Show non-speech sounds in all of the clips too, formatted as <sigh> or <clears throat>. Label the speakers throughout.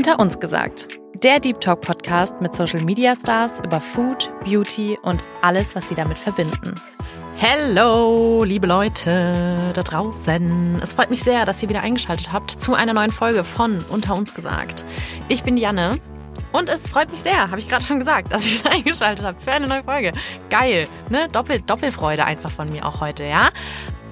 Speaker 1: Unter uns gesagt. Der Deep Talk Podcast mit Social Media Stars über Food, Beauty und alles, was sie damit verbinden. Hello, liebe Leute da draußen. Es freut mich sehr, dass ihr wieder eingeschaltet habt zu einer neuen Folge von Unter uns gesagt. Ich bin Janne und es freut mich sehr, habe ich gerade schon gesagt, dass ihr <laughs> wieder eingeschaltet habt für eine neue Folge. Geil, ne? Doppel, Doppelfreude einfach von mir auch heute, ja?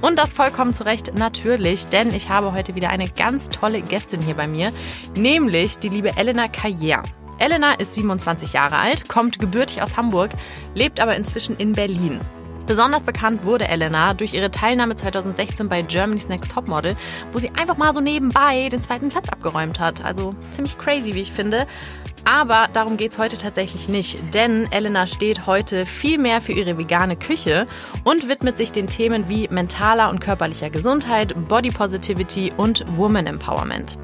Speaker 1: Und das vollkommen zu Recht natürlich, denn ich habe heute wieder eine ganz tolle Gästin hier bei mir, nämlich die liebe Elena Carrière. Elena ist 27 Jahre alt, kommt gebürtig aus Hamburg, lebt aber inzwischen in Berlin. Besonders bekannt wurde Elena durch ihre Teilnahme 2016 bei Germany's Next Topmodel, wo sie einfach mal so nebenbei den zweiten Platz abgeräumt hat. Also ziemlich crazy, wie ich finde. Aber darum geht es heute tatsächlich nicht, denn Elena steht heute viel mehr für ihre vegane Küche und widmet sich den Themen wie mentaler und körperlicher Gesundheit, Body Positivity und Woman Empowerment.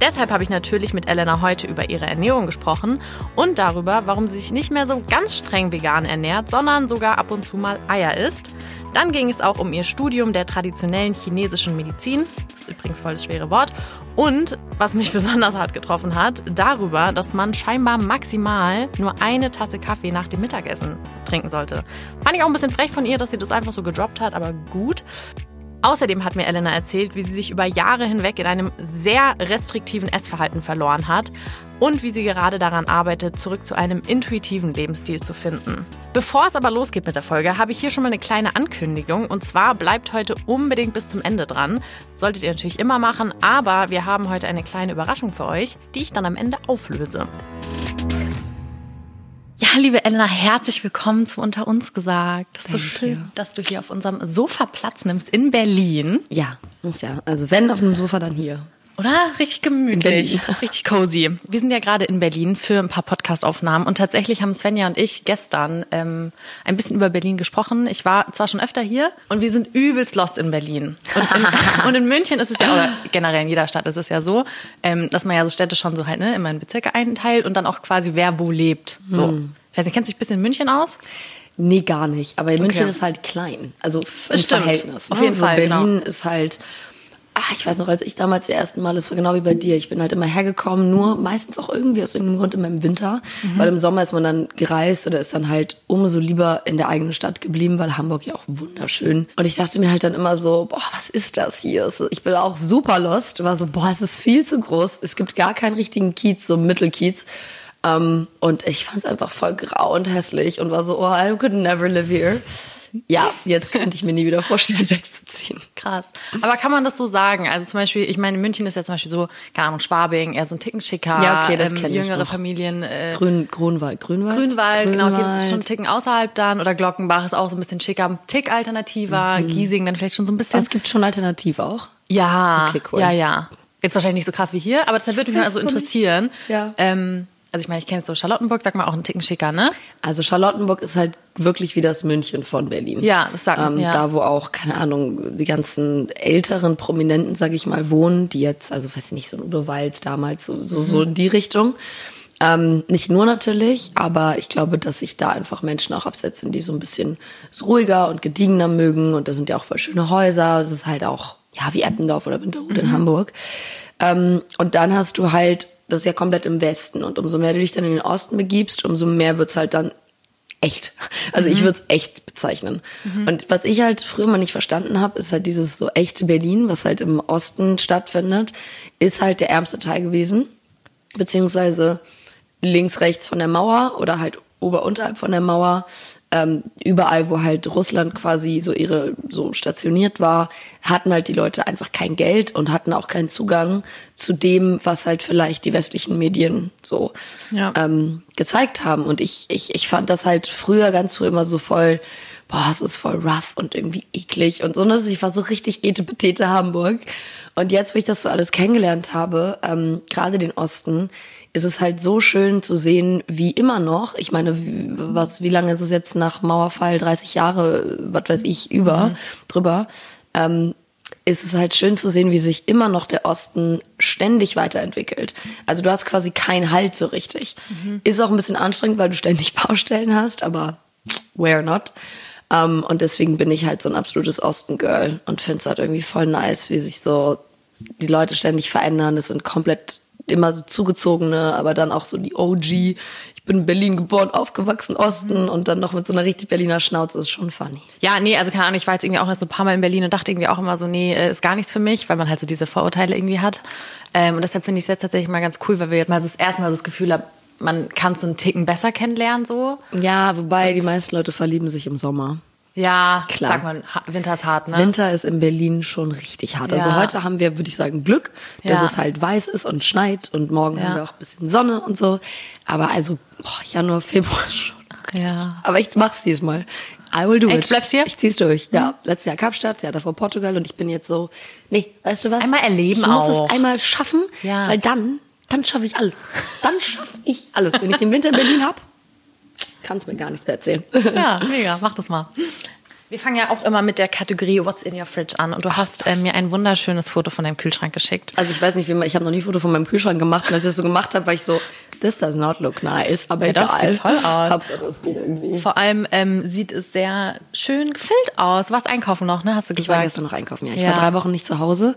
Speaker 1: Deshalb habe ich natürlich mit Elena heute über ihre Ernährung gesprochen und darüber, warum sie sich nicht mehr so ganz streng vegan ernährt, sondern sogar ab und zu mal Eier isst. Dann ging es auch um ihr Studium der traditionellen chinesischen Medizin. Das ist übrigens voll das schwere Wort. Und, was mich <laughs> besonders hart getroffen hat, darüber, dass man scheinbar maximal nur eine Tasse Kaffee nach dem Mittagessen trinken sollte. Fand ich auch ein bisschen frech von ihr, dass sie das einfach so gedroppt hat, aber gut. Außerdem hat mir Elena erzählt, wie sie sich über Jahre hinweg in einem sehr restriktiven Essverhalten verloren hat und wie sie gerade daran arbeitet, zurück zu einem intuitiven Lebensstil zu finden. Bevor es aber losgeht mit der Folge, habe ich hier schon mal eine kleine Ankündigung. Und zwar bleibt heute unbedingt bis zum Ende dran. Solltet ihr natürlich immer machen, aber wir haben heute eine kleine Überraschung für euch, die ich dann am Ende auflöse. Ja, liebe Elena, herzlich willkommen zu Unter uns gesagt. Es ist so schön, dass du hier auf unserem Sofa Platz nimmst in Berlin.
Speaker 2: Ja, ist ja. Also wenn auf einem Sofa, dann hier.
Speaker 1: Oder? Richtig gemütlich, richtig cozy. Wir sind ja gerade in Berlin für ein paar Podcast-Aufnahmen und tatsächlich haben Svenja und ich gestern ähm, ein bisschen über Berlin gesprochen. Ich war zwar schon öfter hier und wir sind übelst lost in Berlin. Und in, <laughs> und in München ist es ja, oder generell in jeder Stadt ist es ja so, ähm, dass man ja so Städte schon so halt ne, immer in Bezirke einteilt und dann auch quasi wer wo lebt. So. Hm. Ich weiß nicht, kennst du dich ein bisschen in München aus?
Speaker 2: Nee, gar nicht. Aber München ist halt klein. Also im Verhältnis.
Speaker 1: Ne? Auf jeden
Speaker 2: also
Speaker 1: Fall.
Speaker 2: Berlin
Speaker 1: genau.
Speaker 2: ist halt ach, ich weiß noch, als ich damals die ersten Mal, das war genau wie bei dir, ich bin halt immer hergekommen, nur meistens auch irgendwie aus irgendeinem Grund immer im Winter, mhm. weil im Sommer ist man dann gereist oder ist dann halt umso lieber in der eigenen Stadt geblieben, weil Hamburg ja auch wunderschön. Und ich dachte mir halt dann immer so, boah, was ist das hier? Ich bin auch super lost, war so, boah, es ist viel zu groß, es gibt gar keinen richtigen Kiez, so Mittelkiez. Um, und ich fand es einfach voll grau und hässlich und war so, oh, I could never live here ja, jetzt könnte ich mir nie wieder vorstellen, <laughs> wegzuziehen.
Speaker 1: Krass. Aber kann man das so sagen? Also zum Beispiel, ich meine, München ist ja zum Beispiel so, keine Ahnung, Schwabing, eher so ein Ticken schicker.
Speaker 2: Ja, okay, das ähm, kenne
Speaker 1: ich Jüngere Familien.
Speaker 2: Äh, Grün, Grünwald, Grünwald.
Speaker 1: Grünwald, genau, okay, das ist schon ein Ticken außerhalb dann. Oder Glockenbach ist auch so ein bisschen schicker, ein Tick alternativer. Mhm. Giesing dann vielleicht schon so ein bisschen.
Speaker 2: Es gibt schon Alternative auch?
Speaker 1: Ja.
Speaker 2: Okay, cool.
Speaker 1: Ja, ja. Jetzt wahrscheinlich nicht so krass wie hier, aber das würde mich mal so interessieren.
Speaker 2: Ja.
Speaker 1: Ähm, also ich meine, ich kenne so Charlottenburg, sag mal auch einen Ticken schicker, ne?
Speaker 2: Also Charlottenburg ist halt wirklich wie das München von Berlin.
Speaker 1: Ja, das sagt man,
Speaker 2: ähm,
Speaker 1: ja.
Speaker 2: Da, wo auch, keine Ahnung, die ganzen älteren Prominenten, sag ich mal, wohnen, die jetzt, also weiß ich nicht, so ein Udo Walz damals, so, so, mhm. so in die Richtung. Ähm, nicht nur natürlich, aber ich glaube, dass sich da einfach Menschen auch absetzen, die so ein bisschen ruhiger und gediegener mögen. Und da sind ja auch voll schöne Häuser. Das ist halt auch, ja, wie Eppendorf oder Winterhude mhm. in Hamburg. Ähm, und dann hast du halt das ist ja komplett im Westen. Und umso mehr du dich dann in den Osten begibst, umso mehr wird's halt dann echt. <laughs> Also mhm. ich würde es echt bezeichnen. Mhm. Und was ich halt früher mal nicht verstanden habe, ist halt dieses so echte Berlin, was halt im Osten stattfindet, ist halt der ärmste Teil gewesen. Beziehungsweise links, rechts von der Mauer oder halt ober unterhalb von der Mauer ähm, überall, wo halt Russland quasi so ihre so stationiert war, hatten halt die Leute einfach kein Geld und hatten auch keinen Zugang zu dem, was halt vielleicht die westlichen Medien so ja. ähm, gezeigt haben. Und ich, ich, ich fand das halt früher ganz früh immer so voll, boah, es ist voll rough und irgendwie eklig und so. Und ich war so richtig etepetete Hamburg. Und jetzt, wo ich das so alles kennengelernt habe, ähm, gerade den Osten, ist es halt so schön zu sehen, wie immer noch, ich meine, was, wie lange ist es jetzt nach Mauerfall, 30 Jahre, was weiß ich, über, mhm. drüber, ähm, ist es halt schön zu sehen, wie sich immer noch der Osten ständig weiterentwickelt. Also du hast quasi keinen Halt so richtig. Mhm. Ist auch ein bisschen anstrengend, weil du ständig <laughs> Baustellen hast, aber where not? Um, und deswegen bin ich halt so ein absolutes Osten-Girl und finde es halt irgendwie voll nice, wie sich so die Leute ständig verändern. Es sind komplett immer so zugezogene, aber dann auch so die OG. Ich bin in Berlin geboren, aufgewachsen, Osten und dann noch mit so einer richtig Berliner Schnauze ist schon funny.
Speaker 1: Ja, nee, also keine Ahnung, ich war jetzt irgendwie auch noch so ein paar Mal in Berlin und dachte irgendwie auch immer so, nee, äh, ist gar nichts für mich, weil man halt so diese Vorurteile irgendwie hat. Ähm, und deshalb finde ich es jetzt tatsächlich mal ganz cool, weil wir jetzt mal so das erste Mal so das Gefühl haben, man kann so einen Ticken besser kennenlernen so.
Speaker 2: Ja, wobei die meisten Leute verlieben sich im Sommer.
Speaker 1: Ja,
Speaker 2: Klar.
Speaker 1: sagt man, ha- Winter ist hart, ne?
Speaker 2: Winter ist in Berlin schon richtig hart. Also
Speaker 1: Ja.
Speaker 2: heute haben wir, würde ich sagen, Glück, dass
Speaker 1: Ja.
Speaker 2: es halt weiß ist und schneit und morgen
Speaker 1: Ja.
Speaker 2: haben wir auch ein bisschen Sonne und so. Aber also boah, Januar, Februar <laughs> schon.
Speaker 1: Ja.
Speaker 2: Aber ich mach's diesmal. I will do
Speaker 1: Echt,
Speaker 2: it.
Speaker 1: bleibst hier?
Speaker 2: Ich zieh's durch. Ja, letztes Jahr Kapstadt, Jahr davor Portugal und ich bin jetzt so, nee, weißt du was?
Speaker 1: Einmal erleben
Speaker 2: Ich muss
Speaker 1: auch.
Speaker 2: es einmal schaffen,
Speaker 1: Ja.
Speaker 2: weil dann, dann schaffe ich alles. Dann schaffe ich alles. Wenn ich den Winter in Berlin hab, kann's mir gar nichts mehr erzählen. <laughs>
Speaker 1: Ja, mega, mach das mal. Wir fangen ja auch immer mit der Kategorie What's in your fridge an und du hast äh, mir ein wunderschönes Foto von deinem Kühlschrank geschickt.
Speaker 2: Also ich weiß nicht, wie man, ich habe noch nie ein Foto von meinem Kühlschrank gemacht und als ich das so gemacht habe, war ich so, this does not look nice, aber
Speaker 1: Ja, das
Speaker 2: egal.
Speaker 1: sieht toll aus.
Speaker 2: Hauptsache es geht irgendwie.
Speaker 1: Vor allem ähm, sieht es sehr schön gefüllt aus. Du warst einkaufen noch, ne? Hast du
Speaker 2: Ich war
Speaker 1: gesagt?
Speaker 2: gestern noch einkaufen, ja. Ich
Speaker 1: Ja. Mhm.
Speaker 2: war drei Wochen nicht zu Hause,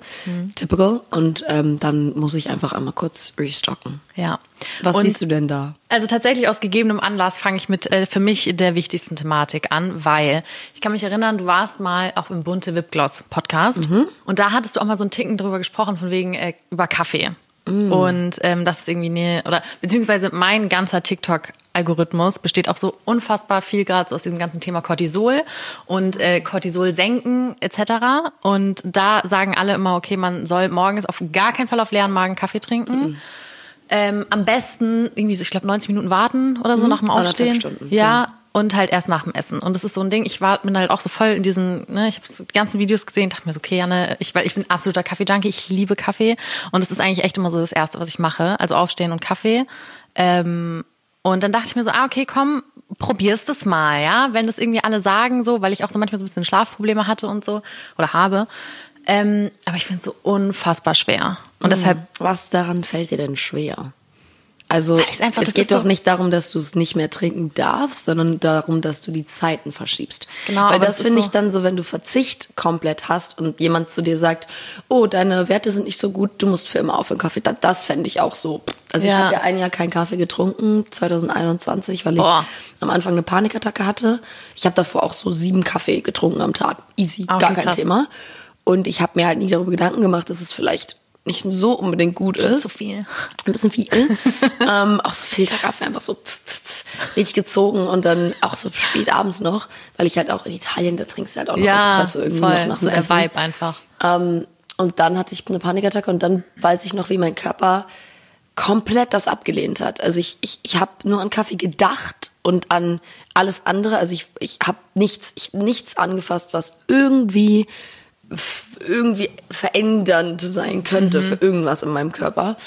Speaker 2: typical, und ähm, dann muss ich einfach einmal kurz restocken.
Speaker 1: Ja.
Speaker 2: Was
Speaker 1: und
Speaker 2: siehst du denn da?
Speaker 1: Also tatsächlich aus gegebenem Anlass fange ich mit äh, für mich der wichtigsten Thematik an, weil ich kann mich erinnern, du warst mal auch im bunte Wipgloss Podcast
Speaker 2: Mhm.
Speaker 1: und da hattest du auch mal so einen Ticken drüber gesprochen von wegen äh, über Kaffee
Speaker 2: Mm.
Speaker 1: und ähm, das ist irgendwie ne oder beziehungsweise mein ganzer TikTok Algorithmus besteht auch so unfassbar viel gerade so aus diesem ganzen Thema Cortisol und äh, Cortisol senken etc. Und da sagen alle immer, okay, man soll morgens auf gar keinen Fall auf leeren Magen Kaffee trinken. Ähm, am besten irgendwie, so, ich glaube, 90 Minuten warten oder so nach dem Aufstehen.
Speaker 2: Stunden,
Speaker 1: ja. Und halt erst nach dem Essen. Und das ist so ein Ding, ich war, bin halt auch so voll in diesen, ne, ich habe die ganzen Videos gesehen, dachte mir so, okay, Janne, ich, weil ich bin absoluter Kaffee-Junkie, ich liebe Kaffee. Und das ist eigentlich echt immer so das Erste, was ich mache. Also aufstehen und Kaffee. Ähm, und dann dachte ich mir so, ah, okay, komm, probierst es mal, ja. Wenn das irgendwie alle sagen, so, weil ich auch so manchmal so ein bisschen Schlafprobleme hatte und so, oder habe. Ähm, aber ich finde es so unfassbar schwer. Und deshalb
Speaker 2: Was daran fällt dir denn schwer? Also es geht doch nicht darum, dass du es nicht mehr trinken darfst, sondern darum, dass du die Zeiten verschiebst.
Speaker 1: Genau,
Speaker 2: Weil das finde
Speaker 1: so-
Speaker 2: ich dann so, wenn du Verzicht komplett hast und jemand zu dir sagt, oh, deine Werte sind nicht so gut, du musst für immer aufhören Kaffee. Das, das fände ich auch so. Also ich
Speaker 1: Ja.
Speaker 2: habe ja ein Jahr keinen Kaffee getrunken, 2021, weil ich
Speaker 1: Boah.
Speaker 2: am Anfang eine Panikattacke hatte. Ich habe davor auch so sieben Kaffee getrunken am Tag. Easy,
Speaker 1: okay,
Speaker 2: gar kein
Speaker 1: krass.
Speaker 2: Thema. Und ich habe mir halt nie darüber Gedanken gemacht, dass es vielleicht nicht so unbedingt gut ist.
Speaker 1: zu viel.
Speaker 2: Ein bisschen viel. <laughs> ähm, auch so Filterkaffee einfach so tz, tz, tz, richtig gezogen und dann auch so spät abends noch, weil ich halt auch in Italien, da trinkst du halt auch noch
Speaker 1: Ja,
Speaker 2: Espresso irgendwie
Speaker 1: voll.
Speaker 2: noch nach dem
Speaker 1: der
Speaker 2: Essen.
Speaker 1: Vibe einfach.
Speaker 2: Ähm, und dann hatte ich eine Panikattacke und dann weiß ich noch, wie mein Körper komplett das abgelehnt hat. Also ich, ich, ich habe nur an Kaffee gedacht und an alles andere. Also ich, ich habe nichts, ich hab nichts angefasst, was irgendwie irgendwie verändernd sein könnte für irgendwas in meinem Körper.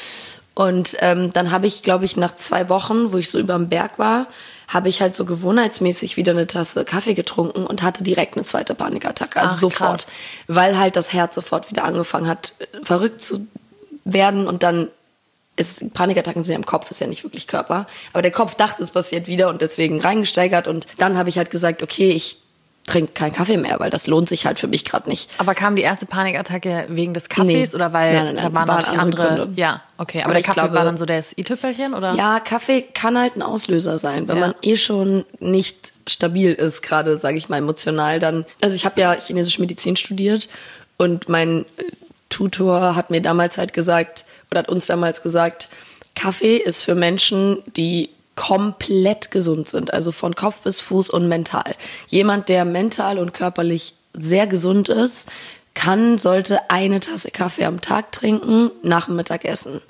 Speaker 2: Und ähm, dann habe ich, glaube ich, nach zwei Wochen, wo ich so überm Berg war, habe ich halt so gewohnheitsmäßig wieder eine Tasse Kaffee getrunken und hatte direkt eine zweite Panikattacke. Also
Speaker 1: Ach,
Speaker 2: sofort.
Speaker 1: krass.
Speaker 2: Weil halt das Herz sofort wieder angefangen hat, äh, verrückt zu werden und dann ist, Panikattacken sind ja im Kopf, ist ja nicht wirklich Körper. Aber der Kopf dachte, es passiert wieder und deswegen reingesteigert. Und dann habe ich halt gesagt, okay, ich trinke keinen Kaffee mehr, weil das lohnt sich halt für mich gerade nicht.
Speaker 1: Aber kam die erste Panikattacke wegen des Kaffees
Speaker 2: Nee.
Speaker 1: oder weil
Speaker 2: Nein, nein, nein,
Speaker 1: da waren,
Speaker 2: waren andere
Speaker 1: andere?
Speaker 2: Gründe.
Speaker 1: Ja, okay. Aber,
Speaker 2: Aber
Speaker 1: der Kaffee
Speaker 2: glaube-
Speaker 1: war dann so das i-Tüpfelchen oder?
Speaker 2: Ja, Kaffee kann halt ein Auslöser sein, wenn
Speaker 1: Ja.
Speaker 2: man eh schon nicht stabil ist, gerade sage ich mal emotional. Dann, also ich habe ja chinesische Medizin studiert und mein Tutor hat mir damals halt gesagt oder hat uns damals gesagt, Kaffee ist für Menschen, die komplett gesund sind, also von Kopf bis Fuß und mental. Jemand, der mental und körperlich sehr gesund ist, kann, sollte eine Tasse Kaffee am Tag trinken nach dem Mittagessen.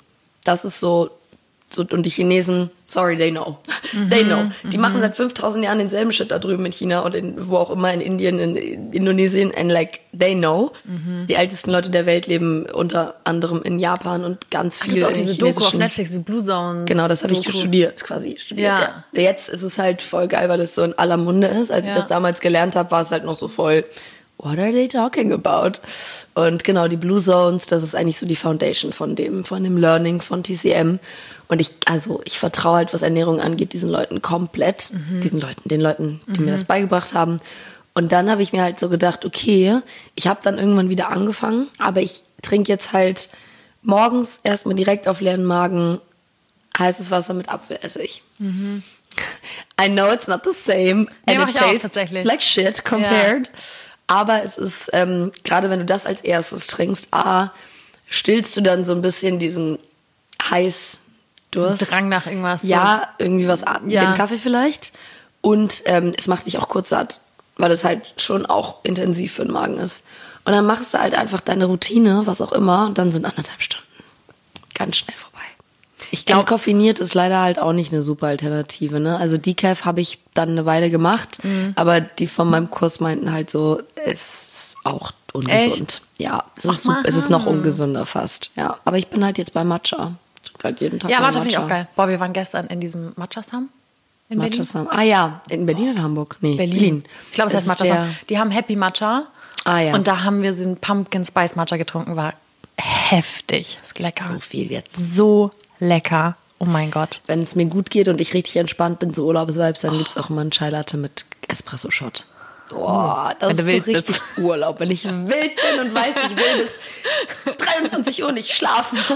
Speaker 2: Das ist so, so und die Chinesen, sorry, they know. <laughs> they know. Die machen seit 5000 Jahren denselben Shit da drüben in China und in, wo auch immer, in Indien, in Indonesien, and like, they know. Die ältesten Leute der Welt leben unter anderem in Japan und ganz viel
Speaker 1: Gibt's auch
Speaker 2: in
Speaker 1: diese Doku auf Netflix, diese Blue Zones.
Speaker 2: Genau, das habe ich studiert, quasi studiert.
Speaker 1: Ja.
Speaker 2: Ja. Jetzt ist es halt voll geil, weil es so in aller Munde ist. Als
Speaker 1: Ja.
Speaker 2: ich das damals gelernt habe, war es halt noch so voll, what are they talking about? Und genau, die Blue Zones, das ist eigentlich so die Foundation von dem, von dem Learning von TCM. Und ich, also ich vertraue halt, was Ernährung angeht, diesen Leuten komplett, diesen Leuten, den Leuten, die mir das beigebracht haben. Und dann habe ich mir halt so gedacht, okay, ich habe dann irgendwann wieder angefangen, aber ich trinke jetzt halt morgens erstmal direkt auf leeren Magen heißes Wasser mit Apfelessig. <laughs> I know it's not the same.
Speaker 1: Nee,
Speaker 2: and it
Speaker 1: auch
Speaker 2: tastes
Speaker 1: tatsächlich.
Speaker 2: like shit compared. Aber es ist, ähm, gerade wenn du das als erstes trinkst, A, stillst du dann so ein bisschen diesen Heißdurst.
Speaker 1: Drang nach irgendwas.
Speaker 2: Ja, irgendwie was an
Speaker 1: Ja.
Speaker 2: dem Kaffee vielleicht. Und ähm, es macht dich auch kurz satt, weil es halt schon auch intensiv für den Magen ist. Und dann machst du halt einfach deine Routine, was auch immer, und dann sind anderthalb Stunden ganz schnell vorbei.
Speaker 1: Glaube,
Speaker 2: Entkoffiniert ist leider halt auch nicht eine super Alternative. Ne? Also Decaf habe ich dann eine Weile gemacht, aber die von meinem Kurs meinten halt so, es ist auch ungesund. Ja, es ist, super, es ist noch
Speaker 1: Mann.
Speaker 2: ungesünder fast. Ja, aber ich bin halt jetzt bei Matcha. Halt jeden Tag
Speaker 1: ja, Matcha finde ich auch geil. Boah, wir waren gestern in diesem Matcha-Sam. In
Speaker 2: Matcha
Speaker 1: Berlin.
Speaker 2: Sam. Ah ja, in Berlin oder Hamburg? Nee,
Speaker 1: Berlin. Ich glaube, es heißt
Speaker 2: Das
Speaker 1: Matcha Sam. Die haben Happy Matcha.
Speaker 2: Ah, ja.
Speaker 1: Und da haben wir den Pumpkin Spice Matcha getrunken. War heftig. Ist lecker.
Speaker 2: So viel jetzt.
Speaker 1: So lecker. Oh mein Gott.
Speaker 2: Wenn es mir gut geht und ich richtig entspannt bin, so Urlaubsvibes, dann gibt's auch immer einen Chai Latte mit Espresso-Shot. Boah, das
Speaker 1: Wenn du
Speaker 2: ist so richtig Urlaub. Wenn ich wild bin und weiß, ich will bis <laughs> 23 Uhr nicht schlafen. <laughs>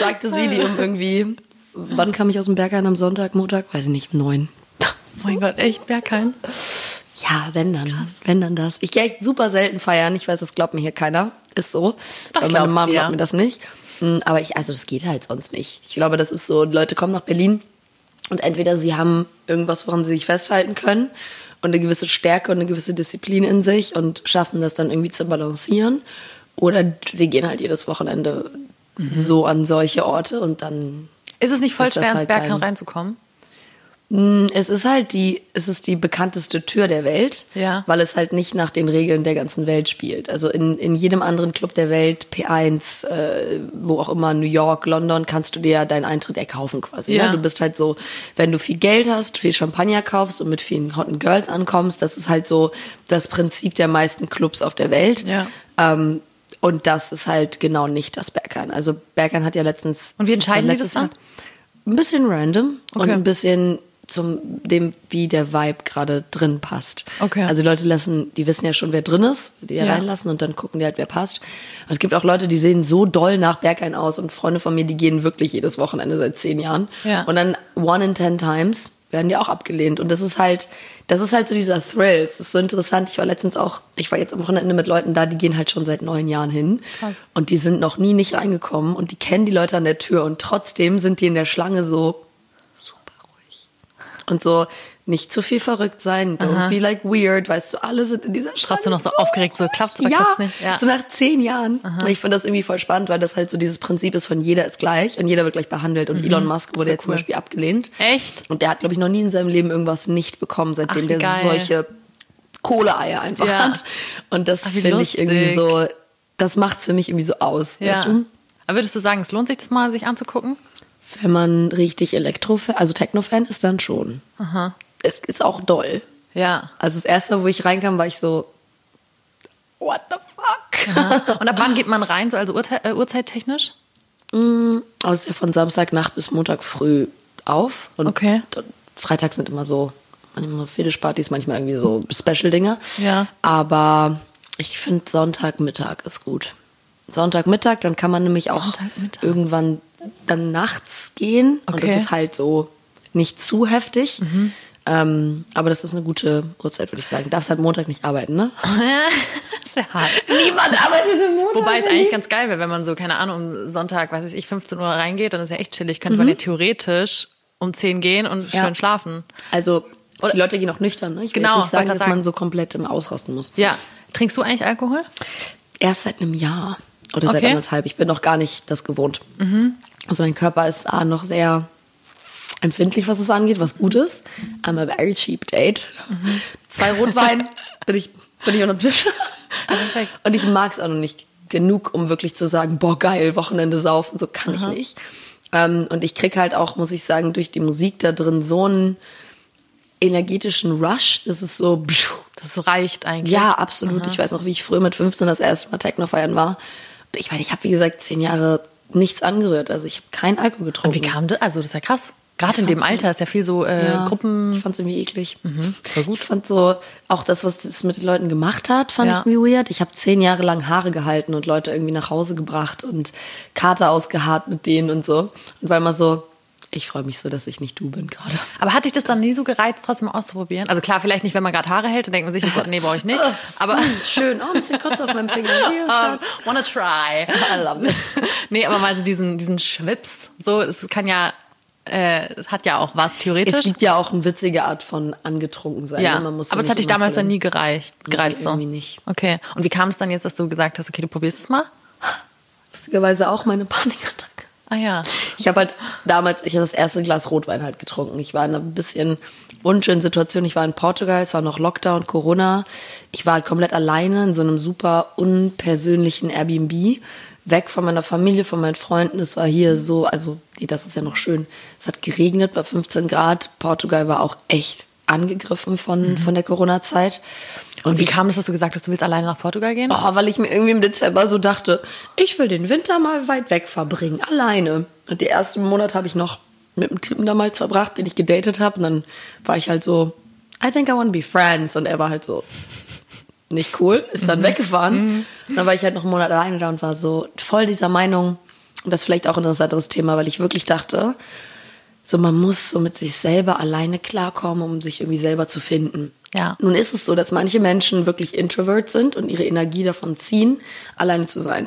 Speaker 2: Sagte sie, die um irgendwie, wann kam ich aus dem Berg ein am Sonntag, Montag? Weiß ich nicht, um neun.
Speaker 1: Oh mein Gott, echt, Bergheim.
Speaker 2: Ja, wenn dann. Wenn dann das. Ich gehe echt super selten feiern. Ich weiß, das glaubt mir hier keiner. Ist so.
Speaker 1: Doch,
Speaker 2: Weil meine
Speaker 1: dir.
Speaker 2: glaubt mir das nicht. Mm, Aber ich, also das geht halt sonst nicht. Ich glaube, das ist so, Leute kommen nach Berlin und entweder sie haben irgendwas, woran sie sich festhalten können und eine gewisse Stärke und eine gewisse Disziplin in sich und schaffen das dann irgendwie zu balancieren. Oder sie gehen halt jedes Wochenende
Speaker 1: Mhm.
Speaker 2: so an solche Orte und dann
Speaker 1: Ist es nicht voll schwer, ins
Speaker 2: halt
Speaker 1: Bergheim
Speaker 2: dein-
Speaker 1: reinzukommen?
Speaker 2: Es ist halt die, es ist die bekannteste Tür der Welt,
Speaker 1: Ja.
Speaker 2: weil es halt nicht nach den Regeln der ganzen Welt spielt. Also in, in jedem anderen Club der Welt, P1, äh, wo auch immer, New York, London, kannst du dir ja deinen Eintritt erkaufen quasi.
Speaker 1: Ja.
Speaker 2: Ne? Du bist halt so, wenn du viel Geld hast, viel Champagner kaufst und mit vielen Hotten Girls ankommst, das ist halt so das Prinzip der meisten Clubs auf der Welt.
Speaker 1: Ja.
Speaker 2: Ähm, und das ist halt genau nicht das Berghain. Also Berghain hat ja letztens.
Speaker 1: Und wie entscheiden die das dann?
Speaker 2: Ein bisschen random und
Speaker 1: Okay.
Speaker 2: ein bisschen zum dem, wie der Vibe gerade drin passt.
Speaker 1: Okay.
Speaker 2: Also die Leute lassen, die wissen ja schon, wer drin ist, die ja. Reinlassen und dann gucken die halt, wer passt. Und es gibt auch Leute, die sehen so doll nach Berghain aus und Freunde von mir, die gehen wirklich jedes Wochenende seit zehn Jahren.
Speaker 1: Ja.
Speaker 2: Und dann one in ten times werden die auch abgelehnt. Und das ist halt, das ist halt so dieser Thrill. Es ist so interessant. Ich war letztens auch, ich war jetzt am Wochenende mit Leuten da, die gehen halt schon seit neun Jahren hin.
Speaker 1: Krass.
Speaker 2: Und die sind noch nie nicht reingekommen und die kennen die Leute an der Tür und trotzdem sind die in der Schlange so. Und so nicht zu viel verrückt sein, don't be like weird, weißt du, alle sind in dieser Schlange.
Speaker 1: Trotzdem noch so aufgeregt, so klappt's oder
Speaker 2: ja,
Speaker 1: klappt's nicht? Ja.
Speaker 2: so nach zehn Jahren. Und Ich finde das irgendwie voll spannend, weil das halt so dieses Prinzip ist von jeder ist gleich und jeder wird gleich behandelt. Und Elon Musk wurde zum
Speaker 1: Mhm. cool.
Speaker 2: Beispiel abgelehnt.
Speaker 1: Echt?
Speaker 2: Und der hat, glaube ich, noch nie in seinem Leben irgendwas nicht bekommen, seitdem
Speaker 1: Ach,
Speaker 2: der
Speaker 1: geil.
Speaker 2: solche Kohleeier einfach
Speaker 1: Ja.
Speaker 2: hat. Und das finde ich irgendwie so, das macht's für mich irgendwie so aus.
Speaker 1: Ja.
Speaker 2: Weißt du?
Speaker 1: Aber würdest du sagen, es lohnt sich das mal, sich anzugucken?
Speaker 2: Wenn man richtig Elektro, also Techno-Fan ist, dann schon. Es ist auch doll.
Speaker 1: Ja.
Speaker 2: Also das erste Mal, wo ich reinkam, war ich so, what the fuck?
Speaker 1: Und ab wann geht man rein, so also Uhrzei äh, uhrzeittechnisch?
Speaker 2: Also ist ja von Samstagnacht bis Montag früh auf. Und
Speaker 1: Okay.
Speaker 2: Freitags sind immer so, manchmal Fetischpartys, manchmal irgendwie so Special-Dinge.
Speaker 1: Ja.
Speaker 2: Aber ich finde Sonntagmittag ist gut. Sonntagmittag, dann kann man nämlich auch irgendwann dann nachts gehen. Und das
Speaker 1: Okay.
Speaker 2: ist halt so nicht zu heftig. Ähm, aber das ist eine gute Uhrzeit, würde ich sagen. Darfst halt Montag nicht arbeiten, ne? <laughs>
Speaker 1: das wäre hart.
Speaker 2: Niemand arbeitet im Montag.
Speaker 1: Wobei es eigentlich ganz geil wäre, wenn man so, keine Ahnung, um Sonntag, weiß ich, 15 Uhr reingeht, dann ist ja echt chillig. Könnte man ja theoretisch um 10 gehen und
Speaker 2: Mhm. Ja.
Speaker 1: schön schlafen.
Speaker 2: Also,
Speaker 1: Oder-
Speaker 2: die Leute gehen auch nüchtern, ne? Ich will
Speaker 1: Genau,
Speaker 2: nicht sagen, dass
Speaker 1: grad
Speaker 2: man
Speaker 1: sagen.
Speaker 2: so komplett im Ausrasten muss.
Speaker 1: Ja. Trinkst du eigentlich Alkohol?
Speaker 2: Erst seit einem Jahr oder seit
Speaker 1: Okay.
Speaker 2: anderthalb. Ich bin noch gar nicht das gewohnt. Also mein Körper ist A, noch sehr empfindlich, was es angeht, was gut ist. I'm a very cheap date. Zwei Rotwein <laughs> bin ich, bin ich unter Tisch. Und ich mag es auch noch nicht genug, um wirklich zu sagen, boah, geil, Wochenende saufen, so kann ich nicht. Ähm, und ich krieg halt auch, muss ich sagen, durch die Musik da drin so einen energetischen Rush. Das ist so, pschuh,
Speaker 1: Das reicht eigentlich.
Speaker 2: ja, absolut. Ich weiß noch, wie ich früher mit 15 das erste Mal Techno feiern war. Und ich meine, ich habe, wie gesagt, zehn Jahre nichts angerührt. Also ich habe keinen Alkohol getrunken.
Speaker 1: Und wie kam das? Also, das ist ja krass. Gerade in dem Alter ist ja viel so äh,
Speaker 2: Ja,
Speaker 1: Gruppen.
Speaker 2: Ich fand's irgendwie eklig.
Speaker 1: voll gut.
Speaker 2: Ich fand so, auch das, was das mit den Leuten gemacht hat, fand
Speaker 1: Ja.
Speaker 2: ich irgendwie weird. Ich habe zehn Jahre lang Haare gehalten und Leute irgendwie nach Hause gebracht und Kater ausgeharrt mit denen und so. Und war immer so, ich freue mich so, dass ich nicht du bin gerade.
Speaker 1: Aber hat dich das dann nie so gereizt, trotzdem auszuprobieren? Also klar, vielleicht nicht, wenn man gerade Haare hält, dann denkt man sich, oh Gott, nee, brauche ich nicht. <laughs> Aber
Speaker 2: Schön, oh, ein bisschen Kotze auf meinem Finger. Hier, <laughs>
Speaker 1: um, wanna try. <laughs>
Speaker 2: I love it.
Speaker 1: nee, aber mal so diesen, diesen Schwips. So, es kann ja, äh, es hat ja auch was
Speaker 2: Es
Speaker 1: theoretisch.
Speaker 2: gibt ja auch eine witzige Art von angetrunken sein.
Speaker 1: ja,
Speaker 2: ne? Man muss
Speaker 1: aber es hat dich damals dann nie gereicht, gereizt. so.
Speaker 2: irgendwie nicht.
Speaker 1: Okay. Und wie kam es dann jetzt, dass du gesagt hast, okay, du probierst es mal?
Speaker 2: Lustigerweise auch meine Panikattacke.
Speaker 1: Ah ja.
Speaker 2: Ich habe halt damals, ich habe das erste Glas Rotwein halt getrunken. Ich war in einer bisschen unschönen Situation. Ich war in Portugal, es war noch Lockdown, Corona. Ich war halt komplett alleine in so einem super unpersönlichen Airbnb. Weg von meiner Familie, von meinen Freunden. Es war hier so, also, nee, das ist ja noch schön. Es hat geregnet bei 15 Grad. Portugal war auch echt angegriffen von, von der Corona-Zeit.
Speaker 1: Und wie kam es, dass du gesagt hast, du willst alleine nach Portugal gehen?
Speaker 2: Oh, weil ich mir irgendwie im Dezember so dachte, ich will den Winter mal weit weg verbringen, alleine. Und die ersten Monate habe ich noch mit einem Typen damals verbracht, den ich gedatet habe. Und dann war ich halt so, I think I want to be friends. Und er war halt so, nicht cool, ist dann weggefahren. Und dann war ich halt noch einen Monat alleine da und war so voll dieser Meinung. Und das ist vielleicht auch ein interessanteres Thema, weil ich wirklich dachte, so man muss so mit sich selber alleine klarkommen, um sich irgendwie selber zu finden.
Speaker 1: Ja.
Speaker 2: Nun ist es so, dass manche Menschen wirklich introvert sind und ihre Energie davon ziehen, alleine zu sein.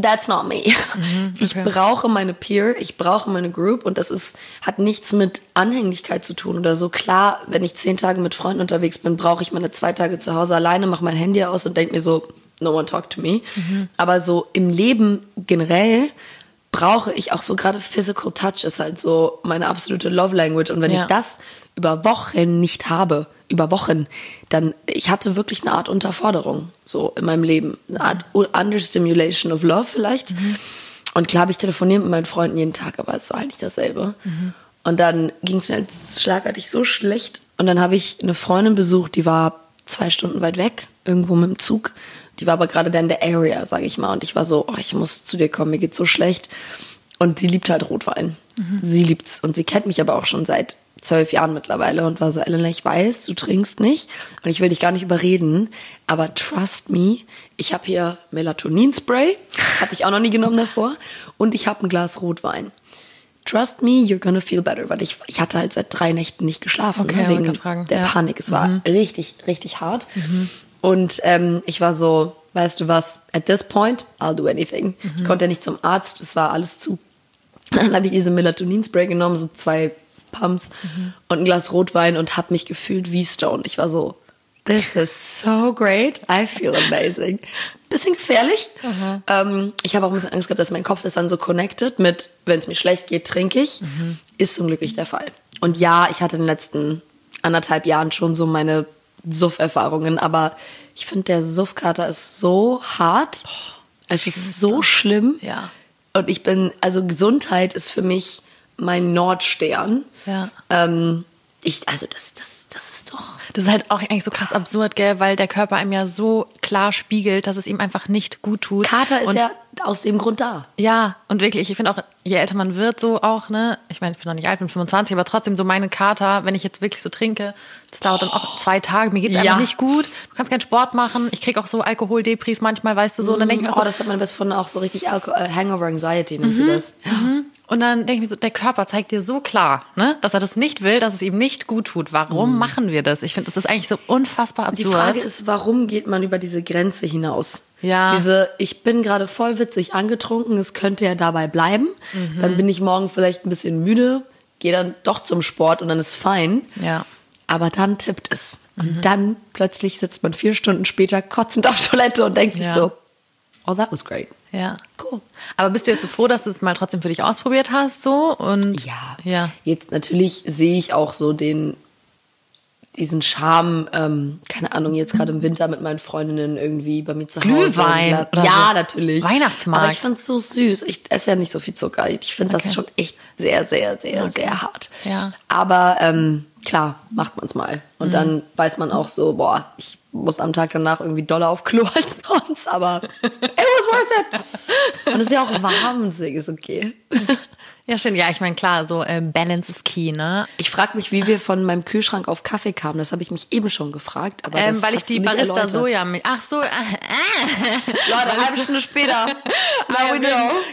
Speaker 2: That's not me. <laughs> Ich brauche meine Peer, ich brauche meine Group und das ist, hat nichts mit Anhänglichkeit zu tun oder so. Klar, wenn ich zehn Tage mit Freunden unterwegs bin, brauche ich meine zwei Tage zu Hause alleine, mache mein Handy aus und denke mir so, no one talk to me. Aber so im Leben generell brauche ich auch so gerade Physical Touch ist halt so meine absolute Love Language und wenn
Speaker 1: Ja.
Speaker 2: ich das über Wochen nicht habe, über Wochen, dann ich hatte wirklich eine Art Unterforderung so in meinem Leben, eine Art Understimulation of Love vielleicht. Und klar habe ich telefoniert mit meinen Freunden jeden Tag, aber es war halt nicht dasselbe. Und dann ging es mir halt schlagartig so schlecht. Und dann habe ich eine Freundin besucht, die war zwei Stunden weit weg, irgendwo mit dem Zug. Die war aber gerade da in der Area, sage ich mal. Und ich war so, oh, ich muss zu dir kommen, mir geht's so schlecht. Und sie liebt halt Rotwein. Sie liebt's. Und sie kennt mich aber auch schon seit zwölf Jahren mittlerweile und war so, Elena, ich weiß, du trinkst nicht und ich will dich gar nicht überreden, aber trust me, ich habe hier Melatonin-Spray, hatte ich auch noch nie genommen davor, und ich habe ein Glas Rotwein. Trust me, you're gonna feel better, weil ich, ich hatte halt seit drei Nächten nicht geschlafen,
Speaker 1: Okay,
Speaker 2: ne, wegen der
Speaker 1: Ja. Mhm.
Speaker 2: Panik. Es war richtig, richtig hart. Und ähm, ich war so, weißt du was, at this point, I'll do anything.
Speaker 1: Mhm.
Speaker 2: Ich konnte ja nicht zum Arzt, es war alles zu. Dann habe ich diese Melatonin-Spray genommen, so zwei Pumps
Speaker 1: Mhm.
Speaker 2: und ein Glas Rotwein und habe mich gefühlt wie Stone. Ich war so, this is so great, I feel amazing. Bisschen gefährlich. Ähm, ich habe auch ein bisschen Angst gehabt, dass mein Kopf das dann so connected mit, wenn es mir schlecht geht, trinke ich.
Speaker 1: Mhm.
Speaker 2: Ist zum Glück nicht der Fall. Und ja, ich hatte in den letzten anderthalb Jahren schon so meine Suff-Erfahrungen, aber ich finde, der Suffkater ist so hart. Es ist so schlimm.
Speaker 1: Ja.
Speaker 2: Und ich bin, also Gesundheit ist für mich mein Nordstern.
Speaker 1: Ja.
Speaker 2: Ähm, ich, also das, das, das ist doch.
Speaker 1: Das ist halt auch eigentlich so krass absurd, gell, weil der Körper einem ja so klar spiegelt, dass es ihm einfach nicht gut tut.
Speaker 2: Kater ist
Speaker 1: und
Speaker 2: ja aus dem Grund da.
Speaker 1: Ja, und wirklich, ich finde auch, je älter man wird, so auch, ne, ich meine, ich bin noch nicht alt, bin 25, aber trotzdem so meine Kater, wenn ich jetzt wirklich so trinke, das dauert dann auch zwei Tage, mir geht's
Speaker 2: Ja.
Speaker 1: einfach nicht gut, du kannst keinen Sport machen, ich krieg auch so Alkoholdepris manchmal, weißt du so, und dann denke ich mir
Speaker 2: Oh,
Speaker 1: so,
Speaker 2: das hat meine beste Freundin auch so richtig Alko äh, Hangover Anxiety nennt sie das. Ja.
Speaker 1: Und dann denke ich mir so, der Körper zeigt dir so klar, ne, dass er das nicht will, dass es ihm nicht gut tut. Warum machen wir das? Ich finde, das ist eigentlich so unfassbar
Speaker 2: Die
Speaker 1: absurd.
Speaker 2: Frage ist, warum geht man über diese Grenze hinaus?
Speaker 1: Ja.
Speaker 2: Diese, ich bin gerade voll witzig angetrunken, es könnte ja dabei bleiben.
Speaker 1: Mhm.
Speaker 2: Dann bin ich morgen vielleicht ein bisschen müde, gehe dann doch zum Sport und dann ist fein.
Speaker 1: Ja.
Speaker 2: Aber dann tippt es. Und
Speaker 1: Mhm.
Speaker 2: dann plötzlich sitzt man vier Stunden später kotzend auf Toilette und denkt sich
Speaker 1: Ja.
Speaker 2: so, oh, that was great.
Speaker 1: Ja.
Speaker 2: Cool.
Speaker 1: Aber bist du jetzt so froh, dass du es mal trotzdem für dich ausprobiert hast, so? Und
Speaker 2: Ja.
Speaker 1: Ja.
Speaker 2: Jetzt natürlich sehe ich auch so den, diesen Charme, ähm, keine Ahnung, jetzt gerade im Winter mit meinen Freundinnen irgendwie bei mir zu Hause.
Speaker 1: Glühwein
Speaker 2: Ja,
Speaker 1: oder
Speaker 2: ja
Speaker 1: so.
Speaker 2: natürlich.
Speaker 1: Weihnachtsmarkt.
Speaker 2: Aber ich find's so süß. Ich esse ja nicht so viel Zucker. Ich finde
Speaker 1: Okay.
Speaker 2: das schon echt sehr, sehr, sehr, sehr hart.
Speaker 1: Ja.
Speaker 2: Aber ähm, klar, macht man's mal. Und
Speaker 1: Mhm.
Speaker 2: dann weiß man auch so, boah, ich muss am Tag danach irgendwie doller auf Klo <laughs> als sonst, aber it was worth it. Und es ist ja auch warm, deswegen ist okay. <laughs>
Speaker 1: Ja, schön. Ja, ich meine, klar, so ähm, Balance is key, ne?
Speaker 2: Ich frage mich, wie wir von meinem Kühlschrank auf Kaffee kamen. Das habe ich mich eben schon gefragt. Aber
Speaker 1: Ähm, weil ich die Barista
Speaker 2: erläutert.
Speaker 1: Sojamilch. Ach so, äh, äh.
Speaker 2: Leute, eine halbe Stunde später. <laughs> Now we know.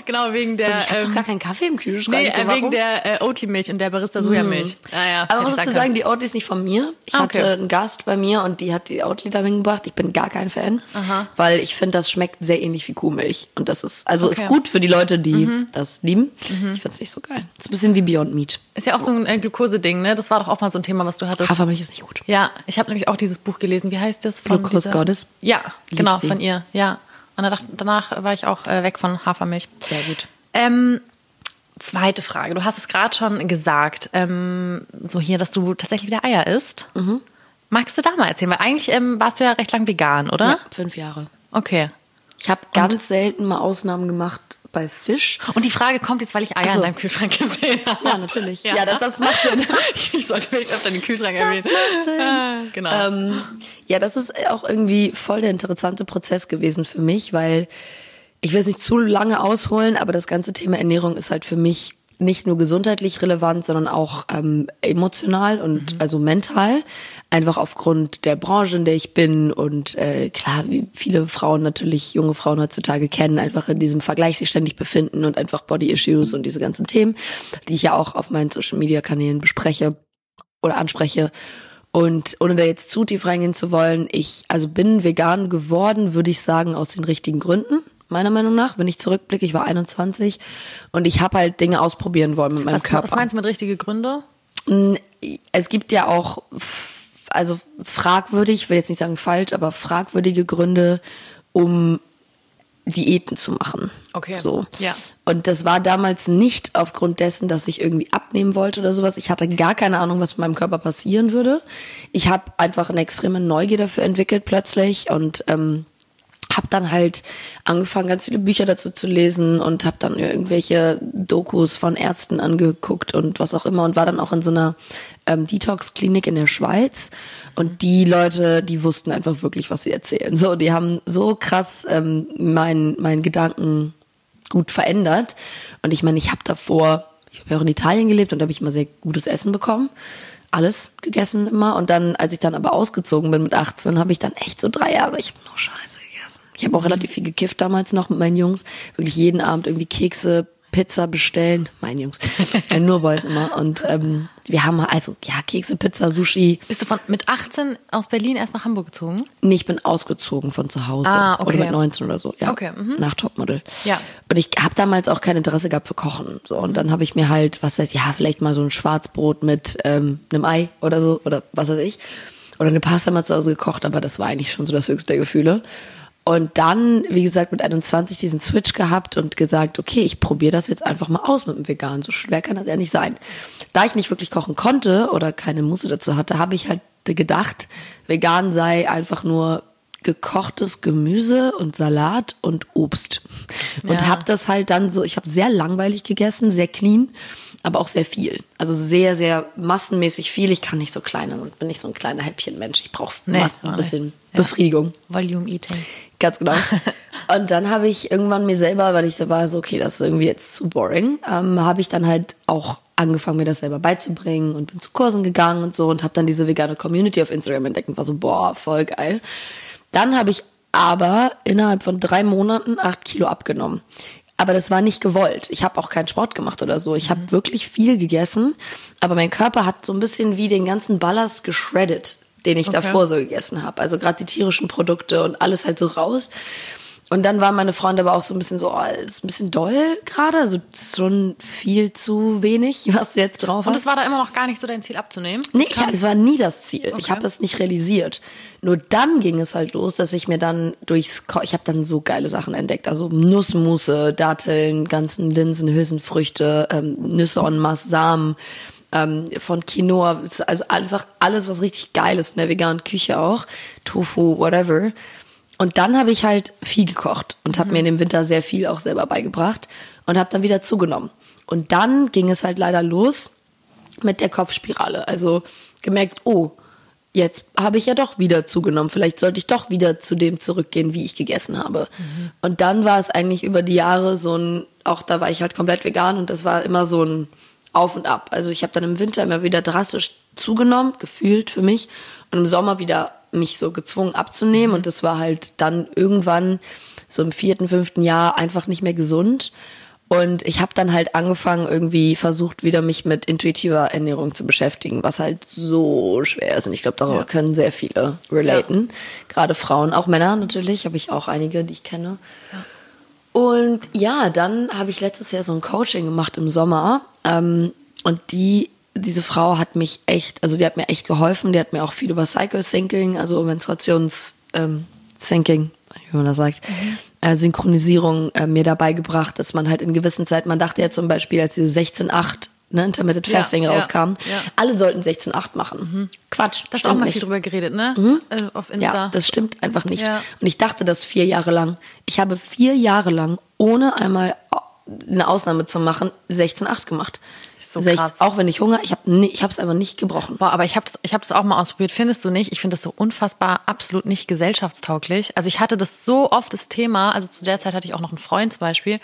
Speaker 1: genau, wegen der.
Speaker 2: Also ich habe
Speaker 1: ähm,
Speaker 2: doch gar keinen Kaffee im Kühlschrank.
Speaker 1: nee,
Speaker 2: so,
Speaker 1: äh, wegen der äh, Oatly-Milch und der Barista Sojamilch. Ah, ja,
Speaker 2: Aber musst du sagen, die Oatly ist nicht von mir. Ich
Speaker 1: Ah, okay.
Speaker 2: hatte einen Gast bei mir und die hat die Oatly da hingebracht. Ich bin gar kein Fan, weil ich finde, das schmeckt sehr ähnlich wie Kuhmilch. Und das ist, also
Speaker 1: Okay. Mhm.
Speaker 2: ist gut für die Leute, die das lieben. Ich finde es nicht so geil. ist ein bisschen wie Beyond Meat.
Speaker 1: Ist ja auch so ein äh, Glukose-Ding, ne? Das war doch auch mal so ein Thema, was du hattest.
Speaker 2: Hafermilch ist nicht gut.
Speaker 1: Ja, ich habe nämlich auch dieses Buch gelesen. Wie heißt das? Von
Speaker 2: Glucose
Speaker 1: dieser-
Speaker 2: Goddess?
Speaker 1: Ja,
Speaker 2: Lieb
Speaker 1: genau,
Speaker 2: sie.
Speaker 1: von ihr. Ja. Und danach, danach war ich auch äh, weg von Hafermilch.
Speaker 2: Sehr gut.
Speaker 1: Ähm, zweite Frage. Du hast es gerade schon gesagt, ähm, so hier, dass du tatsächlich wieder Eier isst.
Speaker 2: Mhm.
Speaker 1: Magst du da mal erzählen? Weil eigentlich ähm, warst du ja recht lang vegan, oder?
Speaker 2: Ja, fünf Jahre.
Speaker 1: Okay.
Speaker 2: Ich habe ganz selten mal Ausnahmen gemacht bei Fisch.
Speaker 1: Und die Frage kommt jetzt, weil ich Eier
Speaker 2: Ach so.
Speaker 1: in deinem Kühlschrank gesehen habe.
Speaker 2: Ja, natürlich. Ja, das, das macht Sinn. <laughs>
Speaker 1: ich sollte vielleicht öfter den Kühlschrank
Speaker 2: Das
Speaker 1: erwähnen.
Speaker 2: macht Sinn.
Speaker 1: Ah, genau.
Speaker 2: Ähm, ja, das ist auch irgendwie voll der interessante Prozess gewesen für mich, weil ich will es nicht zu lange ausholen, aber das ganze Thema Ernährung ist halt für mich nicht nur gesundheitlich relevant, sondern auch ähm, emotional und also mental. Einfach aufgrund der Branche, in der ich bin und äh, klar, wie viele Frauen natürlich, junge Frauen heutzutage kennen, einfach in diesem Vergleich sich ständig befinden und einfach Body-Issues und diese ganzen Themen, die ich ja auch auf meinen Social-Media-Kanälen bespreche oder anspreche. Und ohne da jetzt zu tief reingehen zu wollen, ich also bin vegan geworden, würde ich sagen, aus den richtigen Gründen. Meiner Meinung nach, wenn ich zurückblicke, ich war 21 und ich habe halt Dinge ausprobieren wollen mit meinem
Speaker 1: was,
Speaker 2: Körper.
Speaker 1: was meinst du mit richtige Gründe?
Speaker 2: es gibt ja auch, also fragwürdig, ich will jetzt nicht sagen falsch, aber fragwürdige Gründe, um Diäten zu machen.
Speaker 1: Okay.
Speaker 2: So.
Speaker 1: Ja.
Speaker 2: Und das war damals nicht aufgrund dessen, dass ich irgendwie abnehmen wollte oder sowas. Ich hatte gar keine Ahnung, was mit meinem Körper passieren würde. Ich habe einfach eine extreme Neugier dafür entwickelt plötzlich und ähm, habe dann halt angefangen, ganz viele Bücher dazu zu lesen und habe dann irgendwelche Dokus von Ärzten angeguckt und was auch immer und war dann auch in so einer ähm, Detox-Klinik in der Schweiz. Und die Leute, die wussten einfach wirklich, was sie erzählen. So, die haben so krass ähm, meinen mein Gedanken gut verändert. Und ich meine, ich habe davor, ich habe ja auch in Italien gelebt und da habe ich immer sehr gutes Essen bekommen. Alles gegessen immer. Und dann, als ich dann aber ausgezogen bin mit 18, habe ich dann echt so drei Jahre, ich habe nur Scheiße. Ich habe auch relativ viel gekifft damals noch mit meinen Jungs. Wirklich jeden Abend irgendwie Kekse, Pizza bestellen. Meine Jungs. Ja, <laughs> nur Boys immer. Und ähm, wir haben also, ja, Kekse, Pizza, Sushi.
Speaker 1: Bist du von mit 18 aus Berlin erst nach Hamburg gezogen?
Speaker 2: Nee, ich bin ausgezogen von zu Hause.
Speaker 1: Ah, okay.
Speaker 2: Oder mit 19 oder so. Ja.
Speaker 1: Okay, mhm.
Speaker 2: Nach Topmodel.
Speaker 1: Ja.
Speaker 2: Und ich habe damals auch kein Interesse gehabt für Kochen. So, und dann habe ich mir halt, was heißt, ja, vielleicht mal so ein Schwarzbrot mit ähm, einem Ei oder so, oder was weiß ich. Oder eine Pasta mal zu Hause gekocht, aber das war eigentlich schon so das höchste der Gefühle. Und dann, wie gesagt, mit 21 diesen Switch gehabt und gesagt, okay, ich probiere das jetzt einfach mal aus mit dem Vegan. So schwer kann das ja nicht sein. Da ich nicht wirklich kochen konnte oder keine Muße dazu hatte, habe ich halt gedacht, vegan sei einfach nur gekochtes Gemüse und Salat und Obst. Und
Speaker 1: Ja.
Speaker 2: habe das halt dann so, ich habe sehr langweilig gegessen, sehr clean, aber auch sehr viel. Also sehr, sehr massenmäßig viel. Ich kann nicht so kleine, bin nicht so ein kleiner Häppchenmensch. Ich brauche
Speaker 1: Nee,
Speaker 2: ein bisschen Befriedigung.
Speaker 1: Volume Eating.
Speaker 2: Ganz genau. <laughs> Und dann habe ich irgendwann mir selber, weil ich da war so, okay, das ist irgendwie jetzt zu boring, ähm, habe ich dann halt auch angefangen, mir das selber beizubringen und bin zu Kursen gegangen und so und habe dann diese vegane Community auf Instagram entdeckt und war so, boah, voll geil. Dann habe ich aber innerhalb von drei Monaten acht Kilo abgenommen. Aber das war nicht gewollt. Ich habe auch keinen Sport gemacht oder so. Ich habe wirklich viel gegessen, aber mein Körper hat so ein bisschen wie den ganzen Ballast geschreddet, den ich davor so gegessen habe. Also gerade die tierischen Produkte und alles halt so raus. Und dann waren meine Freunde aber auch so ein bisschen so, oh, ist ein bisschen doll gerade, also schon viel zu wenig, <laughs> was du jetzt drauf
Speaker 1: Und
Speaker 2: hast.
Speaker 1: es war da immer noch gar nicht so dein Ziel abzunehmen?
Speaker 2: Nee,
Speaker 1: kam-
Speaker 2: es war nie das Ziel. Ich
Speaker 1: Okay.
Speaker 2: habe es nicht realisiert. Nur dann ging es halt los, dass ich mir dann durchs, Ko ich habe dann so geile Sachen entdeckt. Also Nussmusse, Datteln, ganzen Linsen, Hülsenfrüchte, ähm, Nüsse en masse, Samen, ähm, von Quinoa, also einfach alles, was richtig geil ist in der veganen Küche auch. Tofu, whatever. Und dann habe ich halt viel gekocht und habe mir in dem Winter sehr viel auch selber beigebracht und habe dann wieder zugenommen. Und dann ging es halt leider los mit der Kopfspirale. Also gemerkt, oh, jetzt habe ich ja doch wieder zugenommen. Vielleicht sollte ich doch wieder zu dem zurückgehen, wie ich gegessen habe. Mhm. Und dann war es eigentlich über die Jahre so ein, auch da war ich halt komplett vegan und das war immer so ein Auf und Ab. Also ich habe dann im Winter immer wieder drastisch zugenommen, gefühlt für mich, und im Sommer wieder mich so gezwungen abzunehmen. Mhm. Und das war halt dann irgendwann so im vierten, fünften Jahr einfach nicht mehr gesund. Und ich habe dann halt angefangen, irgendwie versucht, wieder mich mit intuitiver Ernährung zu beschäftigen, was halt so schwer ist. Und ich glaube, darüber ja. können sehr viele relaten. Ja. Gerade Frauen, auch Männer natürlich, habe ich auch einige, die ich kenne. Ja. Und ja, dann habe ich letztes Jahr so ein Coaching gemacht im Sommer. Ähm, und die, diese Frau hat mich echt, also die hat mir echt geholfen. Die hat mir auch viel über Cycle Thinking, also Menstruations ähm, Thinking, wie man das sagt, mhm äh, Synchronisierung äh, mir dabei gebracht, dass man halt in gewissen Zeiten, man dachte ja zum Beispiel, als diese 16.8 ne, Intermittent Fasting ja, rauskam, ja, ja. alle sollten 16.8 machen. Mhm. Quatsch.
Speaker 1: Auch mal nicht. viel drüber geredet, ne? Mhm. Äh, auf Insta.
Speaker 2: Ja, das stimmt einfach nicht. Und ich dachte das vier Jahre lang. Ich habe vier Jahre lang, ohne einmal eine Ausnahme zu machen, 16.8 gemacht so krass. auch wenn ich Hunger, ich habe ich habe es einfach nicht gebrochen.
Speaker 1: Boah, aber ich habe ich habe es auch mal ausprobiert, findest du nicht? Ich finde das so unfassbar absolut nicht gesellschaftstauglich. Also ich hatte das so oft das Thema, also zu der Zeit hatte ich auch noch einen Freund zum Beispiel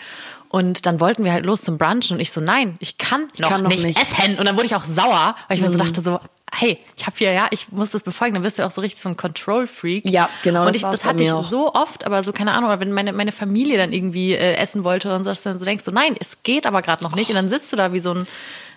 Speaker 1: und dann wollten wir halt los zum Brunchen und ich so, nein, ich kann noch, ich kann noch nicht, nicht, essen. Und dann wurde ich auch sauer, weil ich mhm. mir so mhm. dachte so, hey, ich habe hier, ja, ich muss das befolgen, dann wirst du auch so richtig so ein Control-Freak.
Speaker 2: Ja, genau.
Speaker 1: Und ich, das, das hatte ich auch. so oft, aber so, keine Ahnung, oder wenn meine, meine Familie dann irgendwie äh, essen wollte und so, dann so denkst du, nein, es geht aber gerade noch nicht. Und dann sitzt du da wie so ein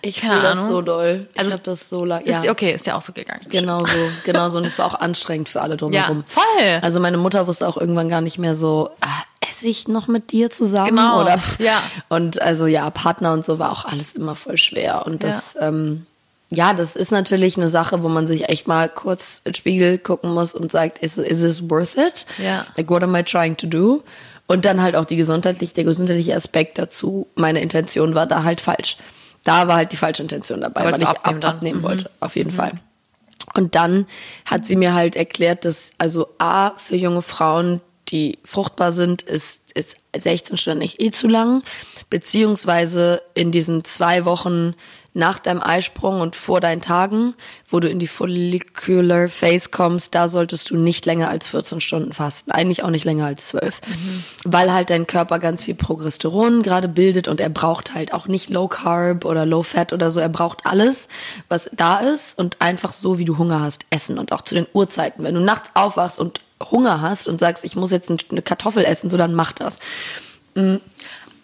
Speaker 2: ich fühle das so doll. Ich also, habe das so lange.
Speaker 1: Ja. okay, ist ja auch so gegangen.
Speaker 2: Genau so, genau so. Und es war auch anstrengend für alle drumherum.
Speaker 1: Ja, voll.
Speaker 2: Also meine Mutter wusste auch irgendwann gar nicht mehr so, ah, esse ich noch mit dir zusammen?
Speaker 1: Genau.
Speaker 2: Oder,
Speaker 1: ja.
Speaker 2: Und also ja, Partner und so war auch alles immer voll schwer. Und das, ja. ähm, ja, das ist natürlich eine Sache, wo man sich echt mal kurz ins Spiegel gucken muss und sagt, is, is this worth it?
Speaker 1: Ja.
Speaker 2: Like, what am I trying to do? Und dann halt auch die gesundheitliche, der gesundheitliche Aspekt dazu. Meine Intention war da halt falsch da war halt die falsche Intention dabei, weil ich abnehmen, ab, abnehmen mhm. wollte, auf jeden mhm. Fall. Und dann hat sie mir halt erklärt, dass also A, für junge Frauen, die fruchtbar sind, ist, ist 16 Stunden nicht eh zu lang, beziehungsweise in diesen zwei Wochen nach deinem Eisprung und vor deinen Tagen, wo du in die Follicular Phase kommst, da solltest du nicht länger als 14 Stunden fasten. Eigentlich auch nicht länger als 12. Mhm. Weil halt dein Körper ganz viel Progesteron gerade bildet und er braucht halt auch nicht Low Carb oder Low Fat oder so. Er braucht alles, was da ist und einfach so, wie du Hunger hast, essen und auch zu den Uhrzeiten. Wenn du nachts aufwachst und Hunger hast und sagst, ich muss jetzt eine Kartoffel essen, so dann mach das. Mhm.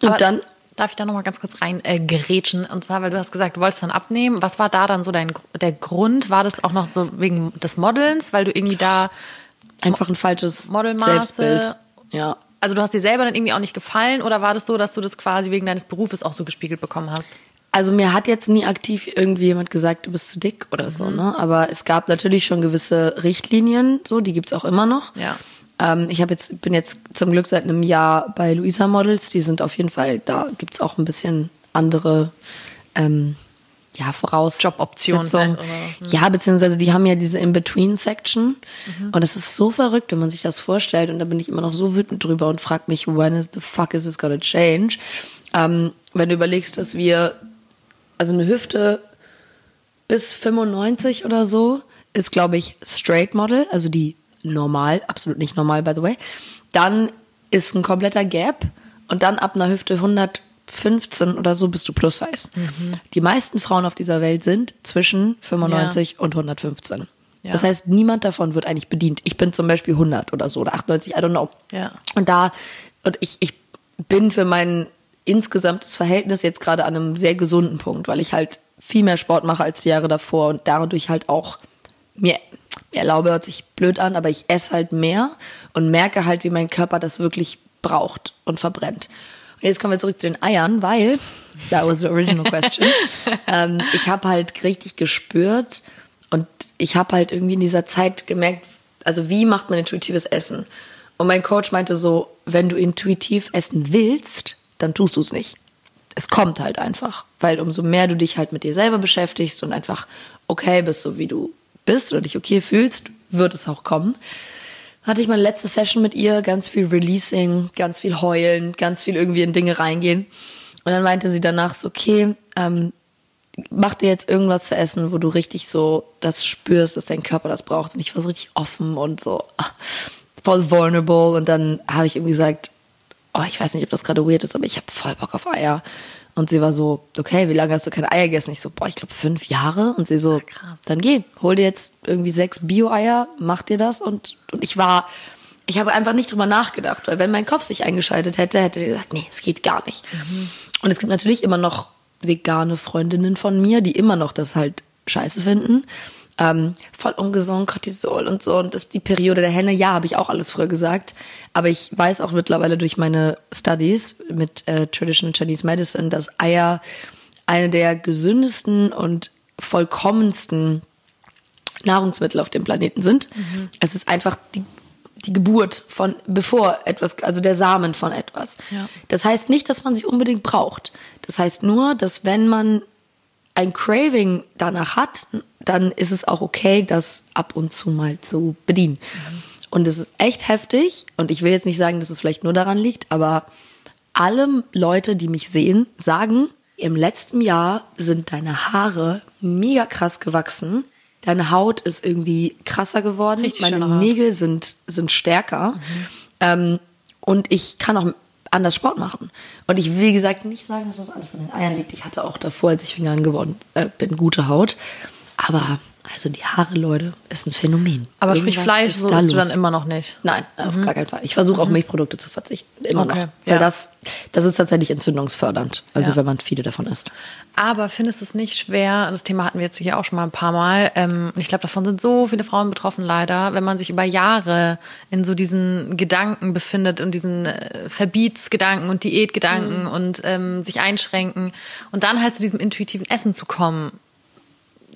Speaker 2: Und
Speaker 1: Aber
Speaker 2: dann
Speaker 1: Darf ich da nochmal ganz kurz rein äh, gerätschen? Und zwar, weil du hast gesagt, du wolltest dann abnehmen. Was war da dann so dein der Grund? War das auch noch so wegen des Modelns, weil du irgendwie da
Speaker 2: einfach ein falsches Modelmaße, Selbstbild. Ja.
Speaker 1: Also du hast dir selber dann irgendwie auch nicht gefallen oder war das so, dass du das quasi wegen deines Berufes auch so gespiegelt bekommen hast?
Speaker 2: Also mir hat jetzt nie aktiv irgendwie jemand gesagt, du bist zu dick oder so, mhm. ne? Aber es gab natürlich schon gewisse Richtlinien, so, die gibt's auch immer noch.
Speaker 1: Ja.
Speaker 2: Ähm, ich habe jetzt bin jetzt zum Glück seit einem Jahr bei Luisa Models. Die sind auf jeden Fall, da gibt's auch ein bisschen andere ähm, ja, Voraus
Speaker 1: Joboptionen.
Speaker 2: Ne? Ja, beziehungsweise die haben ja diese In-Between-Section. Mhm. Und es ist so verrückt, wenn man sich das vorstellt. Und da bin ich immer noch so wütend drüber und frage mich, when is the fuck is this gonna change? Ähm, wenn du überlegst, dass wir, also eine Hüfte bis 95 oder so ist, glaube ich, Straight Model, also die normal, absolut nicht normal, by the way. Dann ist ein kompletter Gap und dann ab einer Hüfte 115 oder so bist du Plus Size. Mhm. Die meisten Frauen auf dieser Welt sind zwischen 95 ja. und 115. Ja. Das heißt, niemand davon wird eigentlich bedient. Ich bin zum Beispiel 100 oder so oder 98, I don't know.
Speaker 1: Ja.
Speaker 2: Und da, und ich, ich bin für mein insgesamtes Verhältnis jetzt gerade an einem sehr gesunden Punkt, weil ich halt viel mehr Sport mache als die Jahre davor und dadurch halt auch mir erlaube, hört sich blöd an, aber ich esse halt mehr und merke halt, wie mein Körper das wirklich braucht und verbrennt. Und jetzt kommen wir zurück zu den Eiern, weil, that was the original question, <laughs> ähm, ich habe halt richtig gespürt und ich habe halt irgendwie in dieser Zeit gemerkt, also wie macht man intuitives Essen? Und mein Coach meinte so, wenn du intuitiv essen willst, dann tust du es nicht. Es kommt halt einfach, weil umso mehr du dich halt mit dir selber beschäftigst und einfach okay bist, so wie du bist oder dich okay fühlst, wird es auch kommen. Hatte ich meine letzte Session mit ihr, ganz viel Releasing, ganz viel heulen, ganz viel irgendwie in Dinge reingehen. Und dann meinte sie danach so, okay, ähm, mach dir jetzt irgendwas zu essen, wo du richtig so das spürst, dass dein Körper das braucht. Und ich war so richtig offen und so ah, voll vulnerable. Und dann habe ich irgendwie gesagt, oh, ich weiß nicht, ob das gerade weird ist, aber ich habe voll Bock auf Eier. Und sie war so, okay, wie lange hast du keine Eier gegessen? Ich so, boah, ich glaube fünf Jahre. Und sie so,
Speaker 1: krass.
Speaker 2: dann geh, hol dir jetzt irgendwie sechs Bio-Eier, mach dir das. Und, und ich war, ich habe einfach nicht drüber nachgedacht, weil wenn mein Kopf sich eingeschaltet hätte, hätte er gesagt, nee, es geht gar nicht. Und es gibt natürlich immer noch vegane Freundinnen von mir, die immer noch das halt scheiße finden. Ähm, voll ungesund, Cortisol und so. Und das die Periode der Henne, ja, habe ich auch alles früher gesagt. Aber ich weiß auch mittlerweile durch meine Studies mit äh, Traditional Chinese Medicine, dass Eier eine der gesündesten und vollkommensten Nahrungsmittel auf dem Planeten sind. Es ist einfach die, die Geburt von, bevor etwas, also der Samen von etwas.
Speaker 1: Ja.
Speaker 2: Das heißt nicht, dass man sie unbedingt braucht. Das heißt nur, dass wenn man ein Craving danach hat, dann ist es auch okay, das ab und zu mal zu bedienen. Und es ist echt heftig. Und ich will jetzt nicht sagen, dass es vielleicht nur daran liegt, aber alle Leute, die mich sehen, sagen, im letzten Jahr sind deine Haare mega krass gewachsen. Deine Haut ist irgendwie krasser geworden.
Speaker 1: Richtig
Speaker 2: Meine. Nägel sind, sind stärker. Ähm, und ich kann auch anders Sport machen. Und ich will, wie gesagt, nicht sagen, dass das alles an den Eiern liegt. Ich hatte auch davor, als ich vegan geworden äh, bin, gute Haut. Aber also die Haare, Leute, ist ein Phänomen.
Speaker 1: Aber sprich Fleisch, so
Speaker 2: da
Speaker 1: isst du dann immer noch nicht.
Speaker 2: Nein, auf gar keinen Fall. Ich versuche auch Milchprodukte zu verzichten. Immer
Speaker 1: Okay,
Speaker 2: noch. Weil
Speaker 1: ja.
Speaker 2: das, das ist tatsächlich entzündungsfördernd. Also
Speaker 1: Ja.
Speaker 2: wenn man viele davon isst.
Speaker 1: Aber findest du es nicht schwer, und das Thema hatten wir jetzt hier auch schon mal ein paar Mal, ähm, und ich glaube, davon sind so viele Frauen betroffen leider, wenn man sich über Jahre in so diesen Gedanken befindet und diesen äh, Verbietsgedanken und Diätgedanken und ähm, sich einschränken und dann halt zu diesem intuitiven Essen zu kommen.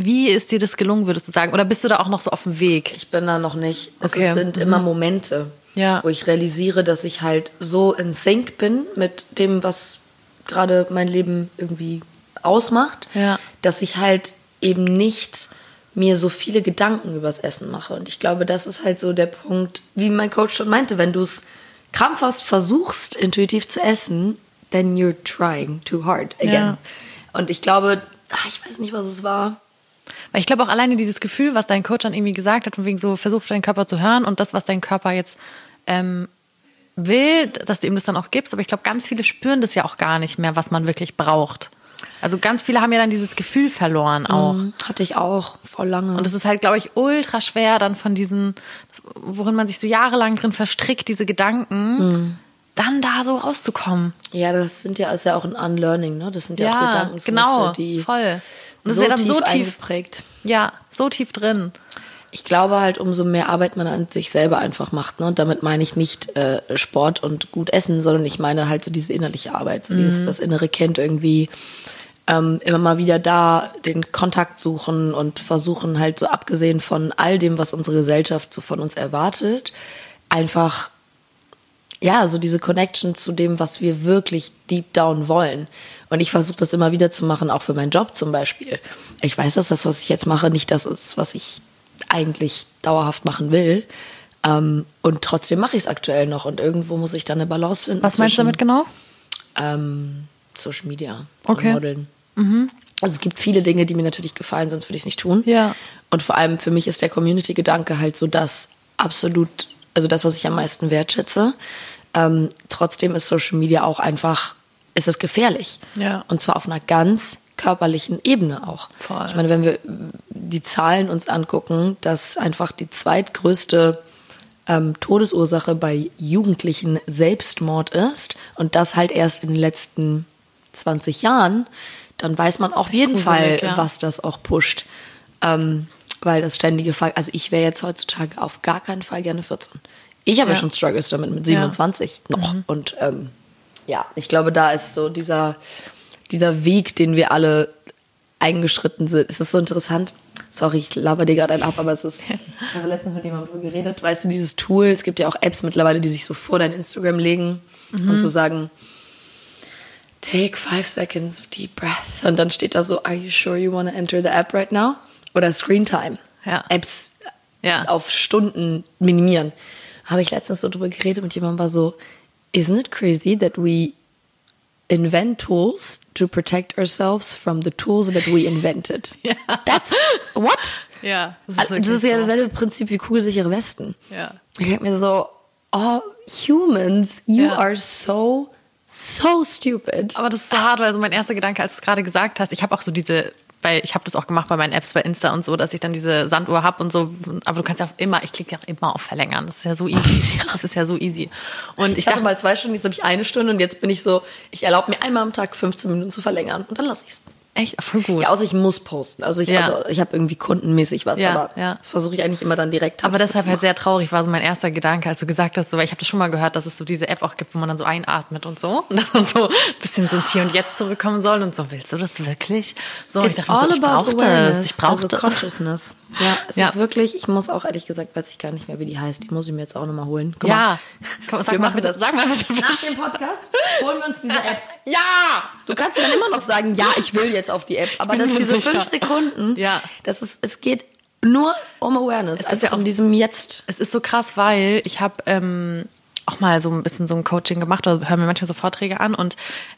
Speaker 1: Wie ist dir das gelungen, würdest du sagen? Oder bist du da auch noch so auf dem Weg?
Speaker 2: Ich bin da noch nicht. Es
Speaker 1: Okay.
Speaker 2: sind immer Momente,
Speaker 1: Ja.
Speaker 2: wo ich realisiere, dass ich halt so in Sync bin mit dem, was gerade mein Leben irgendwie ausmacht,
Speaker 1: Ja.
Speaker 2: dass ich halt eben nicht mir so viele Gedanken übers Essen mache. Und ich glaube, das ist halt so der Punkt, wie mein Coach schon meinte, wenn du es krampfhaft versuchst, intuitiv zu essen, then you're trying too hard again.
Speaker 1: Ja.
Speaker 2: Und ich glaube, ach, ich weiß nicht, was es war.
Speaker 1: Weil ich glaube auch alleine dieses Gefühl, was dein Coach dann irgendwie gesagt hat, von wegen so, versuch deinen Körper zu hören und das, was dein Körper jetzt ähm, will, dass du ihm das dann auch gibst. Aber ich glaube, ganz viele spüren das ja auch gar nicht mehr, was man wirklich braucht. Also ganz viele haben ja dann dieses Gefühl verloren auch.
Speaker 2: Mhm, Hatte ich auch voll lange.
Speaker 1: Und es ist halt, glaube ich, ultra schwer dann von diesen, worin man sich so jahrelang drin verstrickt, diese Gedanken,
Speaker 2: Mhm.
Speaker 1: dann da so rauszukommen.
Speaker 2: Ja, das sind ja ist ja auch ein Unlearning, ne? Das sind ja, auch
Speaker 1: Ja,
Speaker 2: Gedankensmuster,
Speaker 1: genau,
Speaker 2: die
Speaker 1: voll. Das
Speaker 2: so
Speaker 1: ist ja dann
Speaker 2: tief
Speaker 1: so tief,
Speaker 2: eingeprägt.
Speaker 1: ja, so tief drin.
Speaker 2: Ich glaube halt, umso mehr Arbeit man an sich selber einfach macht, ne? Und damit meine ich nicht äh, Sport und gut essen, sondern ich meine halt so diese innerliche Arbeit, so
Speaker 1: Mhm.
Speaker 2: dieses das innere Kind irgendwie ähm, immer mal wieder da den Kontakt suchen und versuchen halt so abgesehen von all dem, was unsere Gesellschaft so von uns erwartet, einfach ja, so diese Connection zu dem, was wir wirklich deep down wollen. Und ich versuche das immer wieder zu machen, auch für meinen Job zum Beispiel. Ich weiß, dass das, was ich jetzt mache, nicht das ist, was ich eigentlich dauerhaft machen will. Ähm, und trotzdem mache ich es aktuell noch. Und irgendwo muss ich dann eine Balance finden.
Speaker 1: Was meinst du damit genau?
Speaker 2: Ähm, Social Media
Speaker 1: Okay.
Speaker 2: und Modeln. Also es gibt viele Dinge, die mir natürlich gefallen, sonst würde ich es nicht tun.
Speaker 1: Ja.
Speaker 2: Und vor allem für mich ist der Community-Gedanke halt so das absolut, also das, was ich am meisten wertschätze. Ähm, trotzdem ist Social Media auch einfach, ist es gefährlich.
Speaker 1: Ja.
Speaker 2: Und zwar auf einer ganz körperlichen Ebene auch.
Speaker 1: Voll.
Speaker 2: Ich meine, wenn wir die Zahlen uns angucken, dass einfach die zweitgrößte ähm, Todesursache bei Jugendlichen Selbstmord ist und das halt erst in den letzten 20 Jahren, dann weiß man auf jeden
Speaker 1: gruselig,
Speaker 2: Fall,
Speaker 1: ja.
Speaker 2: was das auch pusht. Ähm, weil das ständige Fall, also ich wäre jetzt heutzutage auf gar keinen Fall gerne 14. Ich habe ja.
Speaker 1: Ja.
Speaker 2: schon Struggles damit mit 27 noch. Und ähm, ja, ich glaube, da ist so dieser, dieser Weg, den wir alle eingeschritten sind. Es ist so interessant. Sorry, ich laber dir gerade einen ab, aber es ist. <laughs> Ich habe letztens mit jemandem drüber geredet. Weißt du, dieses Tool, es gibt ja auch Apps mittlerweile, die sich so vor dein Instagram legen und so sagen, take five seconds of deep breath. Und dann steht da so, are you sure you want to enter the app right now? Oder Screen Time.
Speaker 1: Ja.
Speaker 2: Apps
Speaker 1: Ja.
Speaker 2: auf Stunden minimieren. Habe ich letztens so drüber geredet mit jemandem, war so, isn't it crazy that we invent tools to protect ourselves from the tools that we invented. <laughs>
Speaker 1: Ja.
Speaker 2: That's what?
Speaker 1: Ja, das
Speaker 2: Das ist, ja dasselbe Prinzip wie kugelsichere Westen.
Speaker 1: Ja.
Speaker 2: Ich denke mir so, oh, humans, you
Speaker 1: Ja.
Speaker 2: are so, so stupid.
Speaker 1: Aber das ist so hart, weil so mein erster Gedanke, als du es gerade gesagt hast, ich habe auch so diese, weil ich habe das auch gemacht bei meinen Apps bei Insta und so, dass ich dann diese Sanduhr hab und so. Aber du kannst ja auch immer, ich klicke ja auch immer auf Verlängern. Das ist ja so easy. <laughs> Das ist ja so easy. Und ich
Speaker 2: Ich
Speaker 1: dachte
Speaker 2: mal zwei Stunden, jetzt habe ich eine Stunde und jetzt bin ich so, ich erlaube mir einmal am Tag 15 Minuten zu verlängern und dann lasse ich's.
Speaker 1: Echt voll gut.
Speaker 2: Ja, außer ich muss posten. Also ich,
Speaker 1: Ja.
Speaker 2: also ich habe irgendwie kundenmäßig was,
Speaker 1: Ja,
Speaker 2: aber
Speaker 1: ja.
Speaker 2: das versuche ich eigentlich immer dann direkt.
Speaker 1: Aber deshalb halt sehr traurig war so mein erster Gedanke, als du gesagt hast, so, weil ich habe das schon mal gehört, dass es so diese App auch gibt, wo man dann so einatmet und so <laughs> und dann so ein bisschen so ins Hier und Jetzt zurückkommen soll und so, willst du das wirklich? So, und ich
Speaker 2: It's
Speaker 1: dachte mir so, ich brauche das, ich brauche
Speaker 2: also
Speaker 1: das.
Speaker 2: Consciousness. <laughs> Ja, es
Speaker 1: Ja.
Speaker 2: ist wirklich, ich muss auch ehrlich gesagt, weiß ich gar nicht mehr, wie die heißt. Die muss ich mir jetzt auch nochmal holen. Guck
Speaker 1: Ja, komm,
Speaker 2: Wir
Speaker 1: sag mal
Speaker 2: machen das.
Speaker 1: sag mal bitte.
Speaker 2: Nach dem Podcast holen wir uns diese App. <laughs>
Speaker 1: Ja!
Speaker 2: Du kannst dann immer noch sagen, ja, ich will jetzt auf die App, aber
Speaker 1: bin
Speaker 2: das
Speaker 1: mir
Speaker 2: diese
Speaker 1: sicher.
Speaker 2: fünf Sekunden,
Speaker 1: Ja.
Speaker 2: das ist, es geht nur um Awareness,
Speaker 1: ist
Speaker 2: einfach
Speaker 1: ja auch-
Speaker 2: um diesem Jetzt.
Speaker 1: Es ist so krass, weil ich habe ähm, auch mal so ein bisschen so ein Coaching gemacht oder hören mir manchmal so Vorträge an und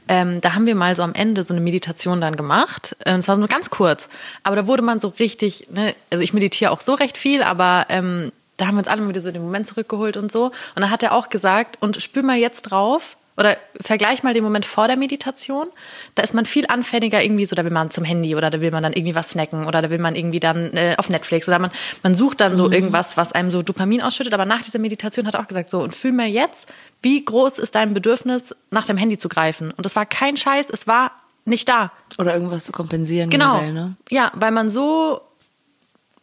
Speaker 1: ähm, da haben wir mal so am Ende so eine Meditation dann gemacht. Ähm, Es war nur ganz kurz, aber da wurde man so richtig, ne, also ich meditiere auch so recht viel, aber ähm, da haben wir uns alle mal wieder so den Moment zurückgeholt und so. Und dann hat er auch gesagt, und spür mal jetzt drauf, oder vergleich mal den Moment vor der Meditation. Da ist man viel anfälliger irgendwie so, da will man zum Handy oder da will man dann irgendwie was snacken oder da will man irgendwie dann äh, auf Netflix oder man, man sucht dann so irgendwas, was einem so Dopamin ausschüttet. Aber nach dieser Meditation hat er auch gesagt, so, und fühl mal jetzt, wie groß ist dein Bedürfnis, nach dem Handy zu greifen. Und das war kein Scheiß, es war nicht da.
Speaker 2: Oder irgendwas zu kompensieren.
Speaker 1: Genau.
Speaker 2: Generell, ne?
Speaker 1: Ja, weil man so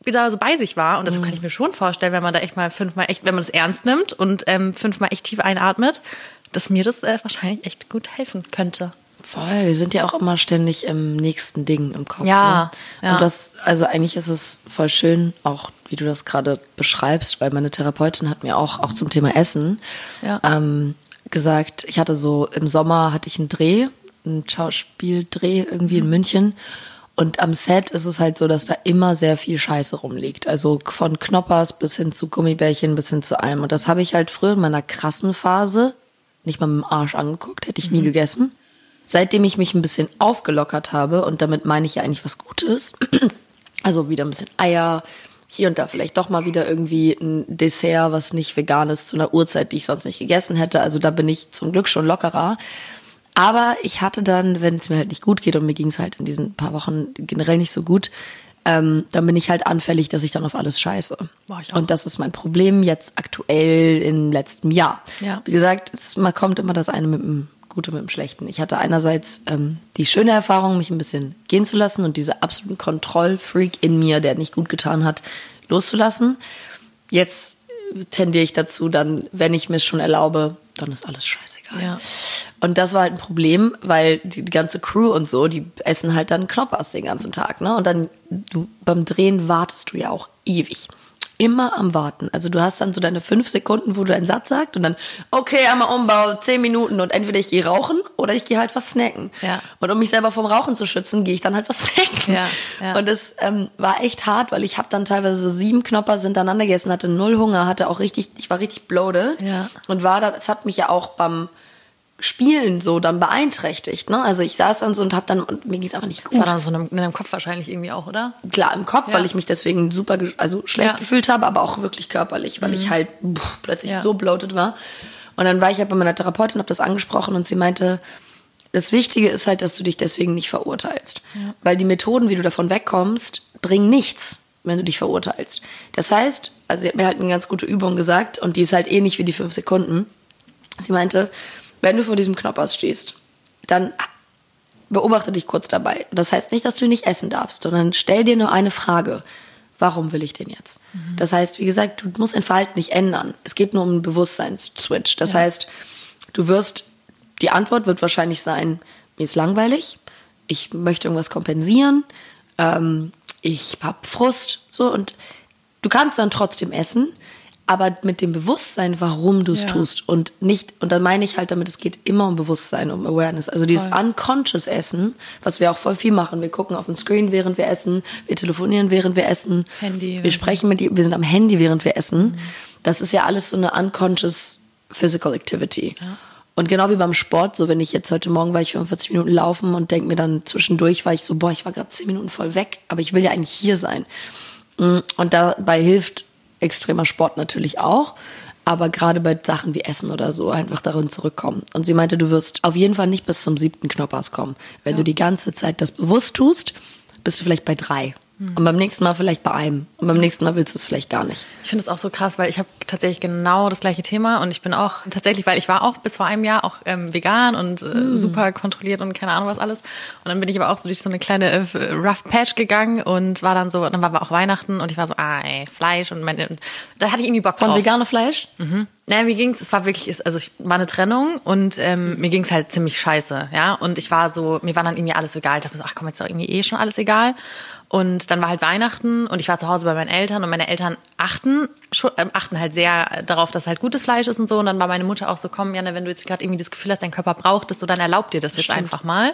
Speaker 1: wieder so bei sich war. Und das kann ich mir schon vorstellen, wenn man da echt mal fünfmal echt, wenn man das ernst nimmt und ähm, fünfmal echt tief einatmet, dass mir das äh, wahrscheinlich echt gut helfen könnte.
Speaker 2: Voll, wir sind ja auch immer ständig im nächsten Ding im Kopf.
Speaker 1: Ja,
Speaker 2: ne?
Speaker 1: ja.
Speaker 2: Und das, also eigentlich ist es voll schön, auch wie du das gerade beschreibst, weil meine Therapeutin hat mir auch, auch zum Thema Essen
Speaker 1: Ja.
Speaker 2: ähm, gesagt, ich hatte so, im Sommer hatte ich einen Dreh, einen Schauspieldreh irgendwie in München. Und am Set ist es halt so, dass da immer sehr viel Scheiße rumliegt. Also von Knoppers bis hin zu Gummibärchen bis hin zu allem. Und das habe ich halt früher in meiner krassen Phase nicht mal mit dem Arsch angeguckt, hätte ich nie gegessen. Seitdem ich mich ein bisschen aufgelockert habe, und damit meine ich ja eigentlich was Gutes, <clears throat> also wieder ein bisschen Eier, hier und da vielleicht doch mal wieder irgendwie ein Dessert, was nicht vegan ist, zu einer Uhrzeit, die ich sonst nicht gegessen hätte. Also da bin ich zum Glück schon lockerer. Aber ich hatte dann, wenn es mir halt nicht gut geht und mir ging es halt in diesen paar Wochen generell nicht so gut, ähm, dann bin ich halt anfällig, dass ich dann auf alles scheiße.
Speaker 1: Boah, ich auch.
Speaker 2: und das ist mein Problem jetzt aktuell im letzten Jahr.
Speaker 1: Ja.
Speaker 2: Wie gesagt, es man kommt immer das eine mit dem Gute mit dem Schlechten. Ich hatte einerseits ähm, die schöne Erfahrung, mich ein bisschen gehen zu lassen und diese absoluten Kontrollfreak in mir, der nicht gut getan hat, loszulassen. Jetzt tendiere ich dazu, dann, wenn ich mir es schon erlaube, dann ist alles scheißegal.
Speaker 1: Ja.
Speaker 2: Und das war halt ein Problem, weil die, die ganze Crew und so, die essen halt dann Knoppers den ganzen Tag, ne? Und dann du beim Drehen wartest du ja auch ewig. Immer am Warten. Also du hast dann so deine fünf Sekunden, wo du einen Satz sagst und dann, okay, einmal Umbau, zehn Minuten und entweder ich gehe rauchen oder ich gehe halt was snacken.
Speaker 1: Ja.
Speaker 2: Und um mich selber vom Rauchen zu schützen, gehe ich dann halt was <laughs> snacken.
Speaker 1: Ja, ja.
Speaker 2: Und das ähm, war echt hart, weil ich habe dann teilweise so sieben Knoppers hintereinander gegessen, hatte null Hunger, hatte auch richtig, ich war richtig bloated
Speaker 1: Ja.
Speaker 2: und war da, es hat mich ja auch beim Spielen so dann beeinträchtigt. Ne? Also ich saß dann so und hab dann, und mir ging's einfach nicht
Speaker 1: Das war
Speaker 2: gut.
Speaker 1: dann so in deinem- in deinem Kopf wahrscheinlich irgendwie auch, oder?
Speaker 2: Klar im Kopf,
Speaker 1: Ja.
Speaker 2: weil ich mich deswegen super, also schlecht
Speaker 1: Ja.
Speaker 2: gefühlt habe, aber auch wirklich körperlich, weil ich halt pff, plötzlich
Speaker 1: Ja.
Speaker 2: so bloated war. Und dann war ich halt bei meiner Therapeutin, habe das angesprochen und sie meinte, das Wichtige ist halt, dass du dich deswegen nicht verurteilst. Weil die Methoden, wie du davon wegkommst, bringen nichts, wenn du dich verurteilst. Das heißt, also sie hat mir halt eine ganz gute Übung gesagt und die ist halt ähnlich wie die fünf Sekunden. Sie meinte, wenn du vor diesem Knoppers stehst, dann beobachte dich kurz dabei. Das heißt nicht, dass du nicht essen darfst, sondern stell dir nur eine Frage. Warum will ich den jetzt? Das heißt, wie gesagt, du musst dein Verhalten nicht ändern. Es geht nur um einen Bewusstseinsswitch. Das heißt, du wirst, die Antwort wird wahrscheinlich sein, mir ist langweilig, ich möchte irgendwas kompensieren, ähm, ich hab Frust, so, und du kannst dann trotzdem essen, aber mit dem Bewusstsein, warum du es
Speaker 1: Ja.
Speaker 2: tust und nicht, und dann meine ich halt damit, es geht immer um Bewusstsein, um Awareness. Also dieses
Speaker 1: Voll.
Speaker 2: unconscious Essen, was wir auch voll viel machen. Wir gucken auf den Screen, während wir essen, wir telefonieren, während wir essen,
Speaker 1: Handy,
Speaker 2: wir sprechen mit wir sind am Handy, während wir essen. Das ist ja alles so eine unconscious physical activity. Und genau wie beim Sport, so wenn ich jetzt heute Morgen war ich 45 Minuten laufen und denke mir dann zwischendurch, war ich so, boah, ich war gerade 10 Minuten voll weg, aber ich will ja eigentlich hier sein. Mm, und dabei hilft extremer Sport natürlich auch, aber gerade bei Sachen wie Essen oder so einfach darin zurückkommen. Und sie meinte, du wirst auf jeden Fall nicht bis zum siebten Knoppers kommen. Wenn ja. du die ganze Zeit das bewusst tust, bist du vielleicht bei drei. Hm. Und beim nächsten Mal vielleicht bei einem. Und beim nächsten Mal willst du es vielleicht gar nicht.
Speaker 1: Ich finde es auch so krass, weil ich habe tatsächlich genau das gleiche Thema und ich bin auch tatsächlich, weil ich war auch bis vor einem Jahr auch ähm, vegan und äh, mm. super kontrolliert und keine Ahnung was alles. Und dann bin ich aber auch so durch so eine kleine äh, Rough Patch gegangen und war dann so, dann war auch Weihnachten und ich war so, ah ey, Fleisch und, meine, da hatte ich irgendwie Bock
Speaker 2: drauf. Von vegane Fleisch?
Speaker 1: Mhm. Naja, mir ging's, es war wirklich, also ich war eine Trennung und ähm, mir ging's halt ziemlich scheiße, ja. Und ich war so, mir war dann irgendwie alles egal. Ich dachte so, ach komm, jetzt ist doch irgendwie eh schon alles egal. Und dann war halt Weihnachten und ich war zu Hause bei meinen Eltern und meine Eltern achten, äh, achten halt sehr darauf, dass halt gutes Fleisch ist und so. Und dann war meine Mutter auch so, komm, Janne, wenn du jetzt gerade irgendwie das Gefühl hast, dein Körper braucht es, so dann erlaub dir das jetzt Stimmt. einfach mal.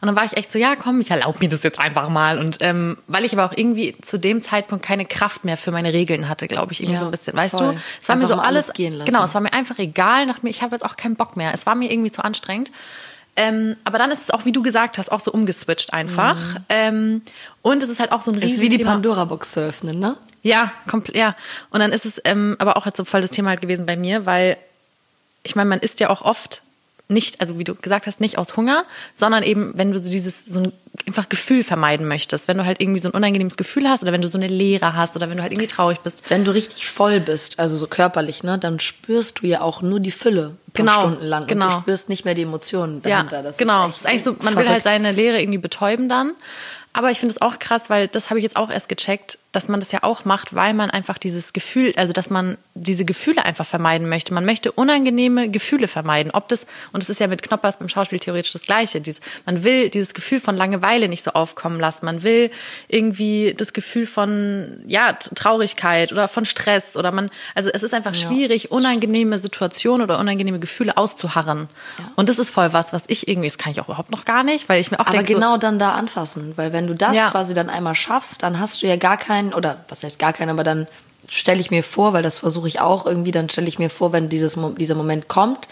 Speaker 1: Und dann war ich echt so, ja, komm, ich erlaub mir das jetzt einfach mal. Und ähm, weil ich aber auch irgendwie zu dem Zeitpunkt keine Kraft mehr für meine Regeln hatte, glaube ich, irgendwie ja, so ein bisschen, weißt voll. du? Es war einfach mir so alles, alles genau, es war mir einfach egal, nach mir, ich habe jetzt auch keinen Bock mehr. Es war mir irgendwie zu anstrengend. Ähm, aber dann ist es auch, wie du gesagt hast, auch so umgeswitcht einfach. Mhm. Ähm, und es ist halt auch so ein riesiges
Speaker 2: Ist wie die Pandora-Box zu öffnen, ne?
Speaker 1: Ja, komplett, ja. Und dann ist es ähm, aber auch halt so voll das Thema halt gewesen bei mir, weil ich meine, man isst ja auch oft nicht, also wie du gesagt hast, nicht aus Hunger, sondern eben, wenn du so dieses, so ein einfach Gefühl vermeiden möchtest. Wenn du halt irgendwie so ein unangenehmes Gefühl hast oder wenn du so eine Leere hast oder wenn du halt irgendwie traurig bist.
Speaker 2: Wenn du richtig voll bist, also so körperlich, ne, dann spürst du ja auch nur die Fülle genau, stundenlang genau. und du spürst nicht mehr die Emotionen dahinter.
Speaker 1: Ja, das genau. Ist, ist eigentlich so, man verrückt. will halt seine Leere irgendwie betäuben dann. Aber ich finde es auch krass, weil das habe ich jetzt auch erst gecheckt, dass man das ja auch macht, weil man einfach dieses Gefühl, also dass man diese Gefühle einfach vermeiden möchte. Man möchte unangenehme Gefühle vermeiden. Ob das, und das ist ja mit Knoppers beim Schauspiel theoretisch das Gleiche. Dieses, man will dieses Gefühl von Langeweile nicht so aufkommen lassen. Man will irgendwie das Gefühl von, ja, Traurigkeit oder von Stress oder man, also es ist einfach ja. schwierig, unangenehme Situationen oder unangenehme Gefühle auszuharren. Ja. Und das ist voll was, was ich irgendwie, das kann ich auch überhaupt noch gar nicht, weil ich mir auch
Speaker 2: Aber
Speaker 1: denke.
Speaker 2: genau
Speaker 1: so,
Speaker 2: dann da anfassen, weil wenn du das ja. quasi dann einmal schaffst, dann hast du ja gar keinen, oder was heißt gar keinen, aber dann stelle ich mir vor, weil das versuche ich auch irgendwie, dann stelle ich mir vor, wenn dieses, dieser Moment kommt,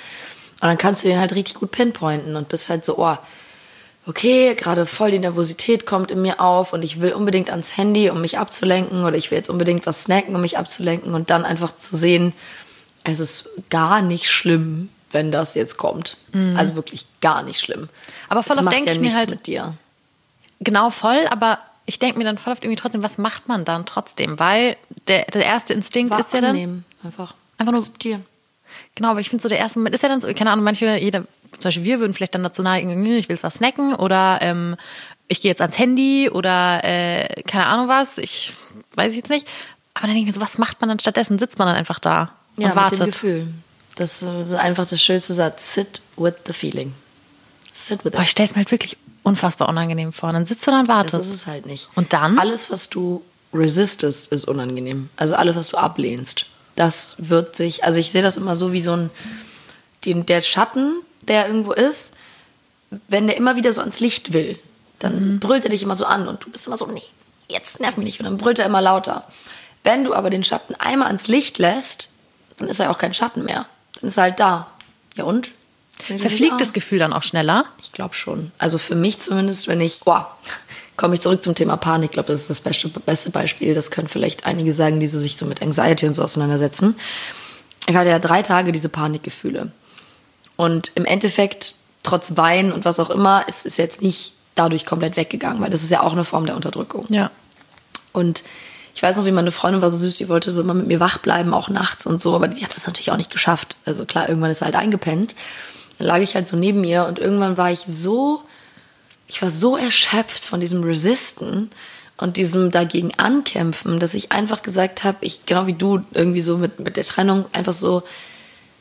Speaker 2: und dann kannst du den halt richtig gut pinpointen und bist halt so, oh, okay, gerade voll die Nervosität kommt in mir auf und ich will unbedingt ans Handy, um mich abzulenken, oder ich will jetzt unbedingt was snacken, um mich abzulenken und dann einfach zu sehen, es ist gar nicht schlimm, wenn das jetzt kommt. Mhm. Also wirklich gar nicht schlimm.
Speaker 1: Aber voll oft denke ja ich mir halt
Speaker 2: mit dir
Speaker 1: genau voll, aber ich denke mir dann voll oft irgendwie trotzdem, was macht man dann trotzdem? Weil der, der erste Instinkt War ist ja dann.
Speaker 2: Annehmen. Einfach. Einfach nur akzeptieren.
Speaker 1: Genau, aber ich finde so der erste Moment ist ja dann so, keine Ahnung, manche, jeder, zum Beispiel wir würden vielleicht dann dazu neigen, ich will was snacken oder ähm, ich gehe jetzt ans Handy oder äh, keine Ahnung was, ich weiß ich jetzt nicht. Aber dann denke ich mir so, was macht man dann stattdessen? Sitzt man dann einfach da und ja, wartet? Mit dem
Speaker 2: Gefühl. Das ist einfach das schönste Satz. Sit with the feeling.
Speaker 1: Sit with it. Aber ich stelle es mir halt wirklich unfassbar unangenehm vor. Dann sitzt du da und wartest.
Speaker 2: Das ist es halt nicht.
Speaker 1: Und dann?
Speaker 2: Alles, was du resistest, ist unangenehm. Also alles, was du ablehnst. Das wird sich, also ich sehe das immer so wie so ein, den, der Schatten, der irgendwo ist, wenn der immer wieder so ans Licht will, dann mhm. brüllt er dich immer so an und du bist immer so, nee, jetzt nerv mich nicht. Und dann brüllt er immer lauter. Wenn du aber den Schatten einmal ans Licht lässt, dann ist er auch kein Schatten mehr. Dann ist er halt da. Ja und?
Speaker 1: Verfliegt das Gefühl dann auch schneller?
Speaker 2: Ich glaube schon. Also für mich zumindest, wenn ich, boah, komme ich zurück zum Thema Panik. Ich glaube, das ist das beste, beste Beispiel. Das können vielleicht einige sagen, die so sich so mit Anxiety und so auseinandersetzen. Ich hatte ja drei Tage diese Panikgefühle. Und im Endeffekt, trotz Wein und was auch immer, ist es jetzt nicht dadurch komplett weggegangen, weil das ist ja auch eine Form der Unterdrückung.
Speaker 1: Ja.
Speaker 2: Und ich weiß noch, wie meine Freundin war so süß, die wollte so immer mit mir wach bleiben, auch nachts und so, aber die hat das natürlich auch nicht geschafft. Also klar, irgendwann ist halt eingepennt. Dann lag ich halt so neben ihr und irgendwann war ich so, ich war so erschöpft von diesem Resisten und diesem dagegen ankämpfen, dass ich einfach gesagt habe, ich genau wie du irgendwie so mit mit der Trennung einfach so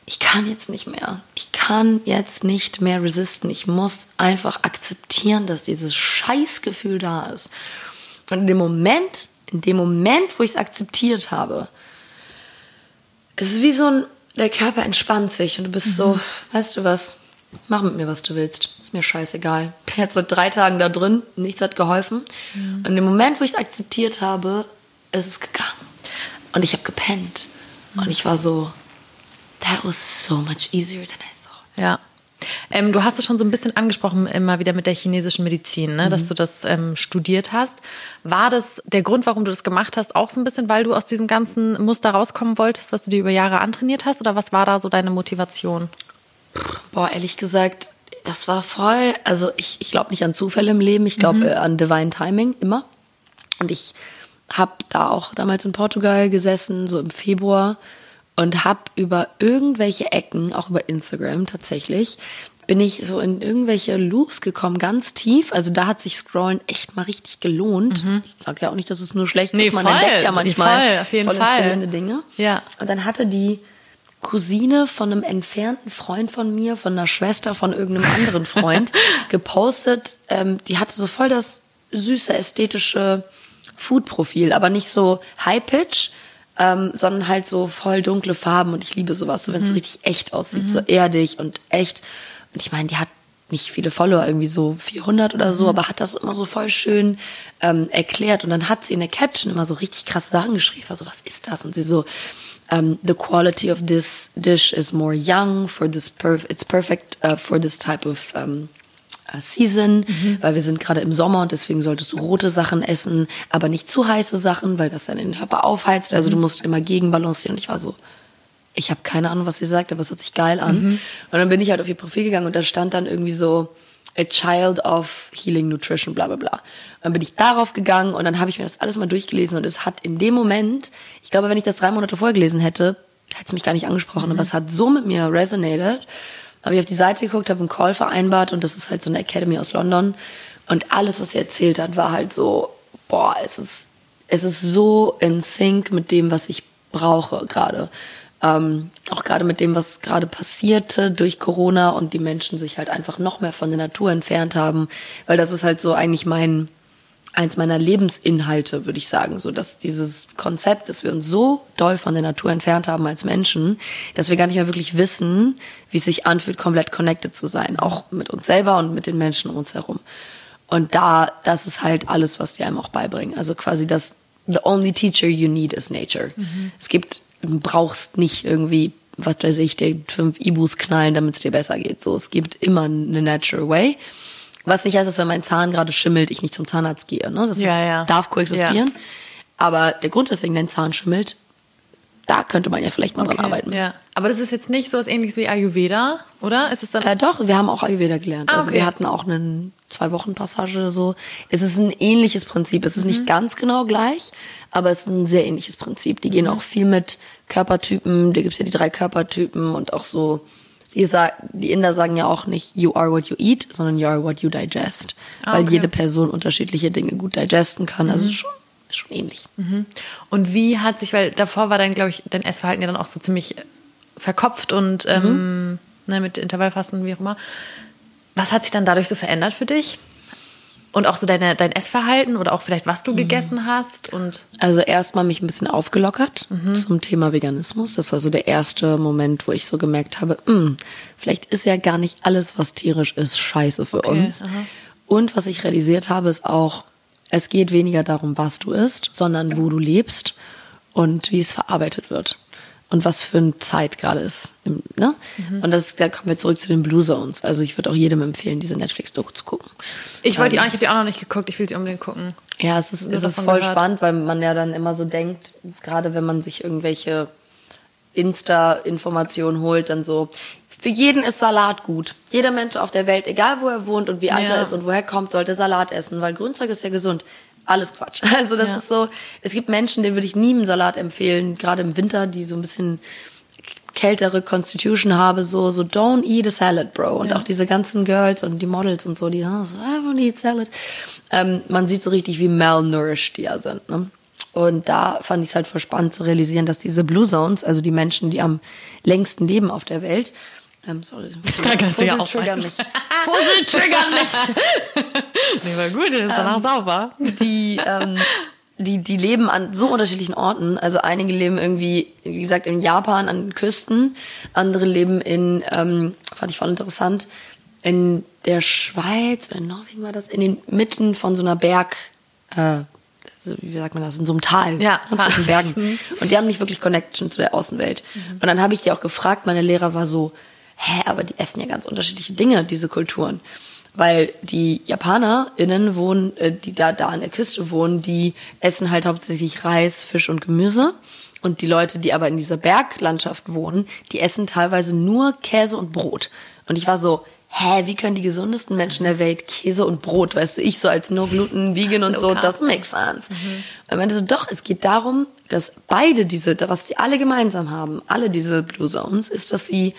Speaker 2: ich kann jetzt nicht mehr. Ich kann jetzt nicht mehr resisten. Ich muss einfach akzeptieren, dass dieses Scheißgefühl da ist. Und in dem Moment, in dem Moment, wo ich es akzeptiert habe, es ist wie so ein der Körper entspannt sich und du bist mhm. so, weißt du was, mach mit mir, was du willst. Ist mir scheißegal. Ich bin jetzt so drei Tagen da drin, nichts hat geholfen. Mhm. Und im Moment, wo ich es akzeptiert habe, ist es gegangen. Und ich habe gepennt. Mhm. Und ich war so, that was so much easier than I thought.
Speaker 1: Ja. Ähm, du hast es schon so ein bisschen angesprochen, immer wieder mit der chinesischen Medizin, ne? Mhm. dass du das ähm, studiert hast. War das der Grund, warum du das gemacht hast, auch so ein bisschen, weil du aus diesem ganzen Muster rauskommen wolltest, was du dir über Jahre antrainiert hast? Oder was war da so deine Motivation?
Speaker 2: Boah, ehrlich gesagt, das war voll, also ich, ich glaube nicht an Zufälle im Leben, ich glaube mhm. äh, an Divine Timing immer. Und ich habe da auch damals in Portugal gesessen, so im Februar und habe über irgendwelche Ecken, auch über Instagram tatsächlich, bin ich so in irgendwelche Loops gekommen, ganz tief. Also da hat sich Scrollen echt mal richtig gelohnt. Mhm. Ich sage ja auch nicht, dass es nur schlecht nee, ist. Man voll, entdeckt ja manchmal
Speaker 1: voll, auf jeden Fall.
Speaker 2: Dinge.
Speaker 1: Ja.
Speaker 2: Und dann hatte die Cousine von einem entfernten Freund von mir, von einer Schwester von irgendeinem anderen Freund, <laughs> gepostet. Ähm, die hatte so voll das süße, ästhetische Food-Profil, aber nicht so High-Pitch, ähm, sondern halt so voll dunkle Farben und ich liebe sowas, so wenn es mhm. so richtig echt aussieht, mhm. so erdig und echt. Und ich meine, die hat nicht viele Follower, irgendwie so 400 oder so, mhm. aber hat das immer so voll schön ähm, erklärt. Und dann hat sie in der Caption immer so richtig krasse Sachen geschrieben. Also, was ist das? Und sie so, um, ähm, the quality of this dish is more young for this perf it's perfect uh, for this type of um, uh, season, mhm. weil wir sind gerade im Sommer und deswegen solltest du rote Sachen essen, aber nicht zu heiße Sachen, weil das dann den Körper aufheizt. Also mhm. du musst immer gegenbalancieren. Und ich war so, ich habe keine Ahnung, was sie sagt, aber es hört sich geil an. Mhm. Und dann bin ich halt auf ihr Profil gegangen und da stand dann irgendwie so a child of healing nutrition, bla bla bla. Dann bin ich darauf gegangen und dann habe ich mir das alles mal durchgelesen und es hat in dem Moment, ich glaube, wenn ich das drei Monate vorher gelesen hätte, hätte es mich gar nicht angesprochen, mhm. aber es hat so mit mir resonated. Habe ich auf die Seite geguckt, habe einen Call vereinbart und das ist halt so eine Academy aus London und alles, was sie erzählt hat, war halt so, boah, es ist, es ist so in Sync mit dem, was ich brauche gerade. Ähm, auch gerade mit dem, was gerade passierte durch Corona und die Menschen sich halt einfach noch mehr von der Natur entfernt haben, weil das ist halt so eigentlich mein eins meiner Lebensinhalte, würde ich sagen, so dass dieses Konzept, dass wir uns so doll von der Natur entfernt haben als Menschen, dass wir gar nicht mehr wirklich wissen, wie es sich anfühlt, komplett connected zu sein, auch mit uns selber und mit den Menschen um uns herum. Und da, das ist halt alles, was die einem auch beibringen. Also quasi das, the only teacher you need is nature. Mhm. Es gibt, du brauchst nicht irgendwie was weiß ich, dir fünf Ibus knallen, damit es dir besser geht. So, es gibt immer eine natural way. Was nicht heißt, dass wenn mein Zahn gerade schimmelt, ich nicht zum Zahnarzt gehe. Ne? Das
Speaker 1: ja,
Speaker 2: ist,
Speaker 1: ja.
Speaker 2: darf koexistieren. Ja. Aber der Grund, weswegen dein Zahn schimmelt, da könnte man ja vielleicht mal okay, dran arbeiten.
Speaker 1: Ja. Aber das ist jetzt nicht so was ähnliches wie Ayurveda, oder? Ist es dann?
Speaker 2: Äh, doch, wir haben auch Ayurveda gelernt. Ah, also wir hatten auch eine zwei Wochen Passage oder so. Es ist ein ähnliches Prinzip. Es ist mhm. nicht ganz genau gleich, aber es ist ein sehr ähnliches Prinzip. Die gehen mhm. auch viel mit Körpertypen. Da gibt's ja die drei Körpertypen und auch so die, die Inder sagen ja auch nicht you are what you eat, sondern you are what you digest. Ah, weil jede Person unterschiedliche Dinge gut digesten kann. Also mhm. Also schon, schon ähnlich.
Speaker 1: Mhm. Und wie hat sich, weil davor war dann, glaube ich, dein Essverhalten ja dann auch so ziemlich verkopft und mhm. ähm, ne, mit Intervallfasten, wie auch immer. Was hat sich dann dadurch so verändert für dich? Und auch so deine, dein Essverhalten oder auch vielleicht, was du mhm. gegessen hast und.
Speaker 2: Also erstmal mich ein bisschen aufgelockert mhm. zum Thema Veganismus. Das war so der erste Moment, wo ich so gemerkt habe, mh, hm, vielleicht ist ja gar nicht alles, was tierisch ist, scheiße für okay, uns. Aha. Und was ich realisiert habe, ist auch, es geht weniger darum, was du isst, sondern wo du lebst und wie es verarbeitet wird und was für eine Zeit gerade ist. Ne? Mhm. Und das, da kommen wir zurück zu den Blue Zones. Also ich würde auch jedem empfehlen, diese Netflix-Doku zu gucken.
Speaker 1: Ich wollte die ähm, auch, ich habe die auch noch nicht geguckt, ich will sie unbedingt gucken.
Speaker 2: Ja, es ist, es ist voll gehört. spannend, weil man ja dann immer so denkt, gerade wenn man sich irgendwelche Insta-Informationen holt, dann so, für jeden ist Salat gut. Jeder Mensch auf der Welt, egal wo er wohnt und wie alt ja. er ist und woher kommt, sollte Salat essen, weil Grünzeug ist ja gesund alles Quatsch. <laughs> Also das ja. ist so, es gibt Menschen, denen würde ich nie einen Salat empfehlen, gerade im Winter, die so ein bisschen kältere Constitution habe, so, so don't eat a salad, bro. Und ja. auch diese ganzen Girls und die Models und so, die, oh, so, I don't eat salad. Ähm, man sieht so richtig, wie malnourished die ja sind, ne? Und da fand ich es halt voll spannend zu realisieren, dass diese Blue Zones, also die Menschen, die am längsten leben auf der Welt, ähm, sorry. <laughs>
Speaker 1: Da kannst du ja auch
Speaker 2: triggern mich. <laughs> Fussel triggern mich. <laughs>
Speaker 1: nee, war gut, das ist danach ähm, sauber.
Speaker 2: Die, ähm, die, die leben an so unterschiedlichen Orten. Also einige leben irgendwie, wie gesagt, in Japan an den Küsten. Andere leben in, ähm, fand ich voll interessant, in der Schweiz oder in Norwegen war das, in den Mitten von so einer Berg, äh, wie sagt man das, in so einem Tal,
Speaker 1: ja,
Speaker 2: zwischen Bergen. Mhm. Und die haben nicht wirklich Connection zu der Außenwelt. Mhm. Und dann habe ich die auch gefragt, meine Lehrer war so, hä, aber die essen ja ganz unterschiedliche Dinge, diese Kulturen. Weil die JapanerInnen wohnen, äh, die da, da an der Küste wohnen, die essen halt hauptsächlich Reis, Fisch und Gemüse. Und die Leute, die aber in dieser Berglandschaft wohnen, die essen teilweise nur Käse und Brot. Und ich war so, hä, wie können die gesundesten Menschen der Welt Käse und Brot, weißt du, ich so als nur Gluten, Vegan und so, das makes sense. Mhm. Und meinte so, doch, es geht darum, dass beide diese, was die alle gemeinsam haben, alle diese Blue Zones, ist, dass sie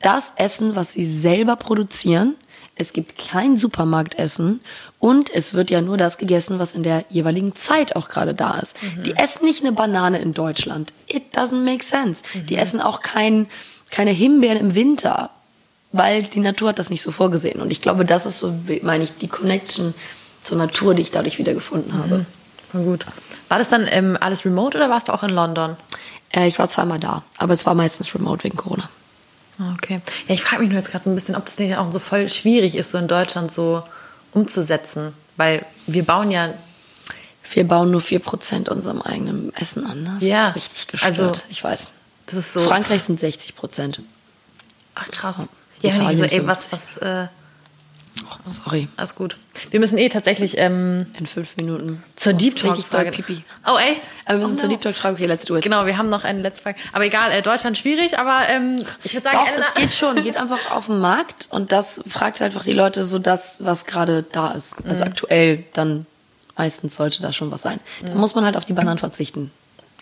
Speaker 2: das essen, was sie selber produzieren. Es gibt kein Supermarktessen und es wird ja nur das gegessen, was in der jeweiligen Zeit auch gerade da ist. Mhm. Die essen nicht eine Banane in Deutschland. It doesn't make sense. Mhm. Die essen auch kein, keine Himbeeren im Winter, weil die Natur hat das nicht so vorgesehen. Und ich glaube, das ist so, meine ich, die Connection zur Natur, die ich dadurch wieder gefunden habe. Mhm.
Speaker 1: Voll gut. War das dann ähm, alles remote oder warst du auch in London?
Speaker 2: Äh, ich war zweimal da, aber es war meistens remote wegen Corona.
Speaker 1: Ah, okay. Ja, ich frage mich nur jetzt gerade so ein bisschen, ob das nicht auch so voll schwierig ist, so in Deutschland so umzusetzen. Weil wir bauen ja.
Speaker 2: Wir bauen nur 4% unserem eigenen Essen an. Das ja. ist richtig gestört. Also, ich weiß. Das ist so. Frankreich sind 60%
Speaker 1: Ach krass. Ja, ja nicht so, ey, was, was, äh,
Speaker 2: Oh, sorry.
Speaker 1: Alles gut. Wir müssen eh tatsächlich ähm,
Speaker 2: in fünf Minuten
Speaker 1: zur Deep Talk Frage.
Speaker 2: Pipi.
Speaker 1: Oh echt?
Speaker 2: Aber wir müssen oh, zur Deep Talk Frage. Okay, let's do it.
Speaker 1: Genau, wir haben noch eine letzte Frage. Aber egal, äh, Deutschland schwierig. Aber ähm, ich würde sagen,
Speaker 2: Doch, es geht schon. Geht einfach auf den Markt und das fragt einfach die Leute so das, was gerade da ist. Also mhm. aktuell dann meistens sollte da schon was sein. Mhm. Da muss man halt auf die Bananen verzichten.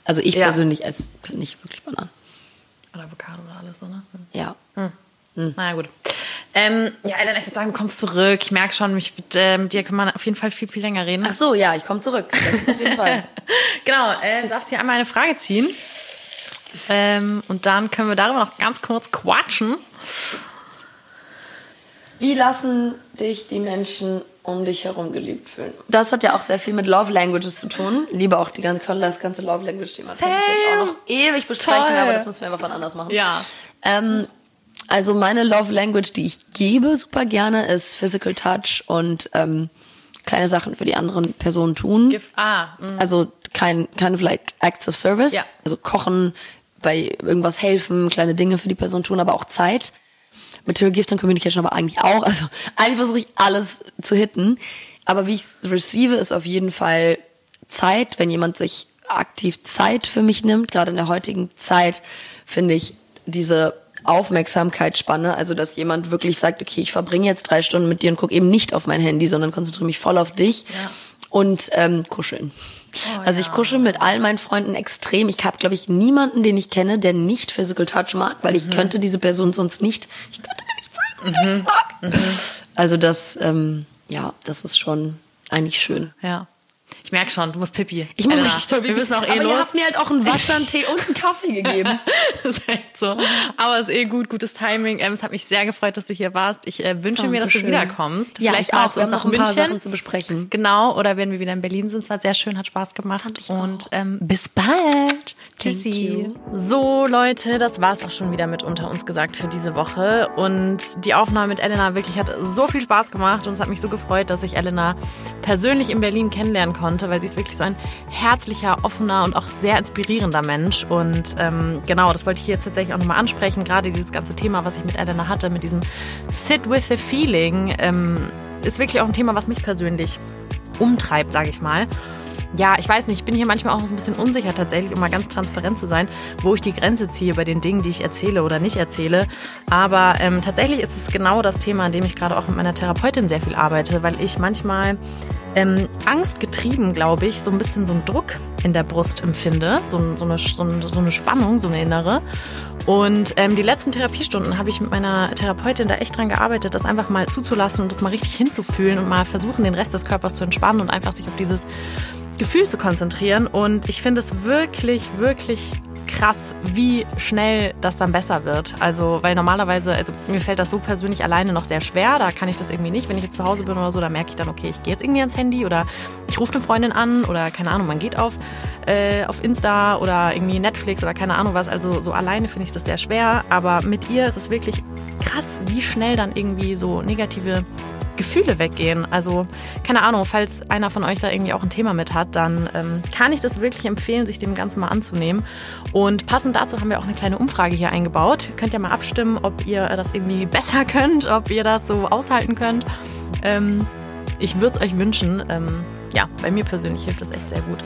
Speaker 2: Also ich ja. persönlich esse nicht wirklich Bananen.
Speaker 1: Oder Avocado oder alles?
Speaker 2: Mhm. Ja.
Speaker 1: Hm. Hm. Naja, gut. Ähm, ja, Elena, ich würde sagen, du kommst zurück. Ich merke schon, mich, mit, äh, mit dir kann man auf jeden Fall viel, viel länger reden.
Speaker 2: Ach so, ja, ich komme zurück. Das ist auf jeden Fall. <laughs>
Speaker 1: genau, äh, du darfst hier einmal eine Frage ziehen. Ähm, und dann können wir darüber noch ganz kurz quatschen.
Speaker 2: Wie lassen dich die Menschen um dich herum geliebt fühlen? Das hat ja auch sehr viel mit Love Languages zu tun. Liebe auch die ganze, das ganze Love Language Thema. Könnte ich jetzt auch noch ewig besprechen, Toll. aber das müssen wir einfach von anders machen.
Speaker 1: Ja.
Speaker 2: Ähm, also meine Love Language, die ich gebe super gerne, ist Physical Touch und ähm, kleine Sachen für die anderen Personen tun.
Speaker 1: Give, ah, mh.
Speaker 2: Also kein kind of like acts of service. Ja. Also kochen, bei irgendwas helfen, kleine Dinge für die Person tun, aber auch Zeit. Material Gifts und Communication aber eigentlich auch. <laughs> Also eigentlich versuche ich alles zu hitten. Aber wie ich receive, ist auf jeden Fall Zeit, wenn jemand sich aktiv Zeit für mich nimmt. Gerade in der heutigen Zeit finde ich diese Aufmerksamkeitsspanne, also dass jemand wirklich sagt, okay, ich verbringe jetzt drei Stunden mit dir und gucke eben nicht auf mein Handy, sondern konzentriere mich voll auf dich ja. und ähm, kuscheln. Oh, also ich kuschel mit all meinen Freunden extrem. Ich habe, glaube ich, niemanden, den ich kenne, der nicht Physical Touch mag, weil ich mhm. könnte diese Person sonst nicht, ich könnte nicht zeigen, mhm. ich mag. Mhm. Also das, ähm, ja, das ist schon eigentlich schön.
Speaker 1: Ja. Ich merke schon, du musst Pipi.
Speaker 2: Ich muss richtig toll
Speaker 1: Wir müssen auch eh
Speaker 2: Aber
Speaker 1: los.
Speaker 2: ihr habt mir halt auch ein Wasser, einen Tee und einen Kaffee gegeben. <laughs>
Speaker 1: das ist echt so. Aber es ist eh gut, gutes Timing. Ähm, es hat mich sehr gefreut, dass du hier warst. Ich äh, wünsche Dankeschön. mir, dass du wiederkommst.
Speaker 2: Ja, Vielleicht mal zu uns nach München. Sachen zu besprechen.
Speaker 1: Genau, oder wenn wir wieder in Berlin sind. Es war sehr schön, hat Spaß gemacht. Und ähm, bis bald. Tschüssi. So, Leute, das war's auch schon wieder mit unter uns gesagt für diese Woche. Und die Aufnahme mit Elena wirklich hat so viel Spaß gemacht und es hat mich so gefreut, dass ich Elena persönlich in Berlin kennenlernen konnte weil sie ist wirklich so ein herzlicher, offener und auch sehr inspirierender Mensch. Und ähm, genau, das wollte ich hier jetzt tatsächlich auch nochmal ansprechen. Gerade dieses ganze Thema, was ich mit Elena hatte, mit diesem Sit with the Feeling, ähm, ist wirklich auch ein Thema, was mich persönlich umtreibt, sage ich mal ja, ich weiß nicht, ich bin hier manchmal auch so ein bisschen unsicher tatsächlich, um mal ganz transparent zu sein, wo ich die Grenze ziehe bei den Dingen, die ich erzähle oder nicht erzähle. Aber ähm, tatsächlich ist es genau das Thema, an dem ich gerade auch mit meiner Therapeutin sehr viel arbeite, weil ich manchmal ähm, angstgetrieben, glaube ich, so ein bisschen so einen Druck in der Brust empfinde, so, so, eine, so, so eine Spannung, so eine innere. Und ähm, die letzten Therapiestunden habe ich mit meiner Therapeutin da echt dran gearbeitet, das einfach mal zuzulassen und das mal richtig hinzufühlen und mal versuchen, den Rest des Körpers zu entspannen und einfach sich auf dieses Gefühl zu konzentrieren. Und ich finde es wirklich, wirklich krass, wie schnell das dann besser wird. Also, weil normalerweise, also mir fällt das so persönlich alleine noch sehr schwer. Da kann ich das irgendwie nicht. Wenn ich jetzt zu Hause bin oder so, da merke ich dann, okay, ich gehe jetzt irgendwie ans Handy oder ich rufe eine Freundin an oder keine Ahnung, man geht auf, äh, auf Insta oder irgendwie Netflix oder keine Ahnung was. Also so alleine finde ich das sehr schwer. Aber mit ihr ist es wirklich krass, wie schnell dann irgendwie so negative Gefühle weggehen. Also keine Ahnung, falls einer von euch da irgendwie auch ein Thema mit hat, dann ähm, kann ich das wirklich empfehlen, sich dem Ganzen mal anzunehmen. Und passend dazu haben wir auch eine kleine Umfrage hier eingebaut. Ihr könnt ja mal abstimmen, ob ihr das irgendwie besser <laughs> könnt, ob ihr das so aushalten könnt. Ähm, ich würde es euch wünschen. Ähm, ja, bei mir persönlich hilft das echt sehr gut.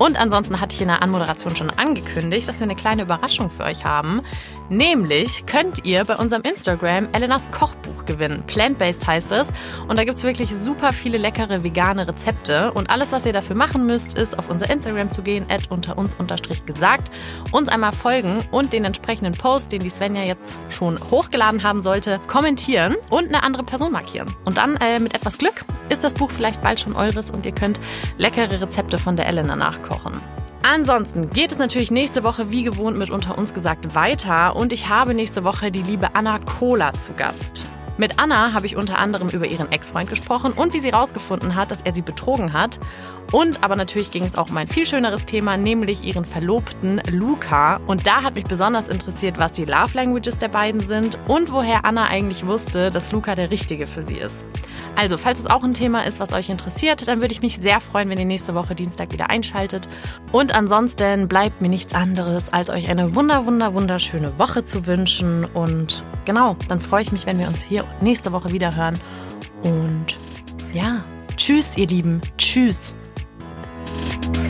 Speaker 1: Und ansonsten hatte ich in der Anmoderation schon angekündigt, dass wir eine kleine Überraschung für euch haben. Nämlich könnt ihr bei unserem Instagram Elenas Kochbuch gewinnen. Plant-based heißt es. Und da gibt es wirklich super viele leckere vegane Rezepte. Und alles, was ihr dafür machen müsst, ist auf unser Instagram zu gehen, at unter uns unterstrich gesagt, uns einmal folgen und den entsprechenden Post, den die Svenja jetzt schon hochgeladen haben sollte, kommentieren und eine andere Person markieren. Und dann äh, mit etwas Glück ist das Buch vielleicht bald schon eures und ihr könnt leckere Rezepte von der Elena nachkochen. Ansonsten geht es natürlich nächste Woche wie gewohnt mit unter uns gesagt weiter und ich habe nächste Woche die liebe Anna Kohler zu Gast. Mit Anna habe ich unter anderem über ihren Ex-Freund gesprochen und wie sie herausgefunden hat, dass er sie betrogen hat. Und aber natürlich ging es auch um ein viel schöneres Thema, nämlich ihren Verlobten Luca. Und da hat mich besonders interessiert, was die Love Languages der beiden sind und woher Anna eigentlich wusste, dass Luca der Richtige für sie ist. Also, falls es auch ein Thema ist, was euch interessiert, dann würde ich mich sehr freuen, wenn ihr nächste Woche Dienstag wieder einschaltet. Und ansonsten bleibt mir nichts anderes, als euch eine wunder, wunder, wunderschöne Woche zu wünschen. Und genau, dann freue ich mich, wenn wir uns hier nächste Woche wieder hören. Und ja, tschüss, ihr Lieben. Tschüss. Bye.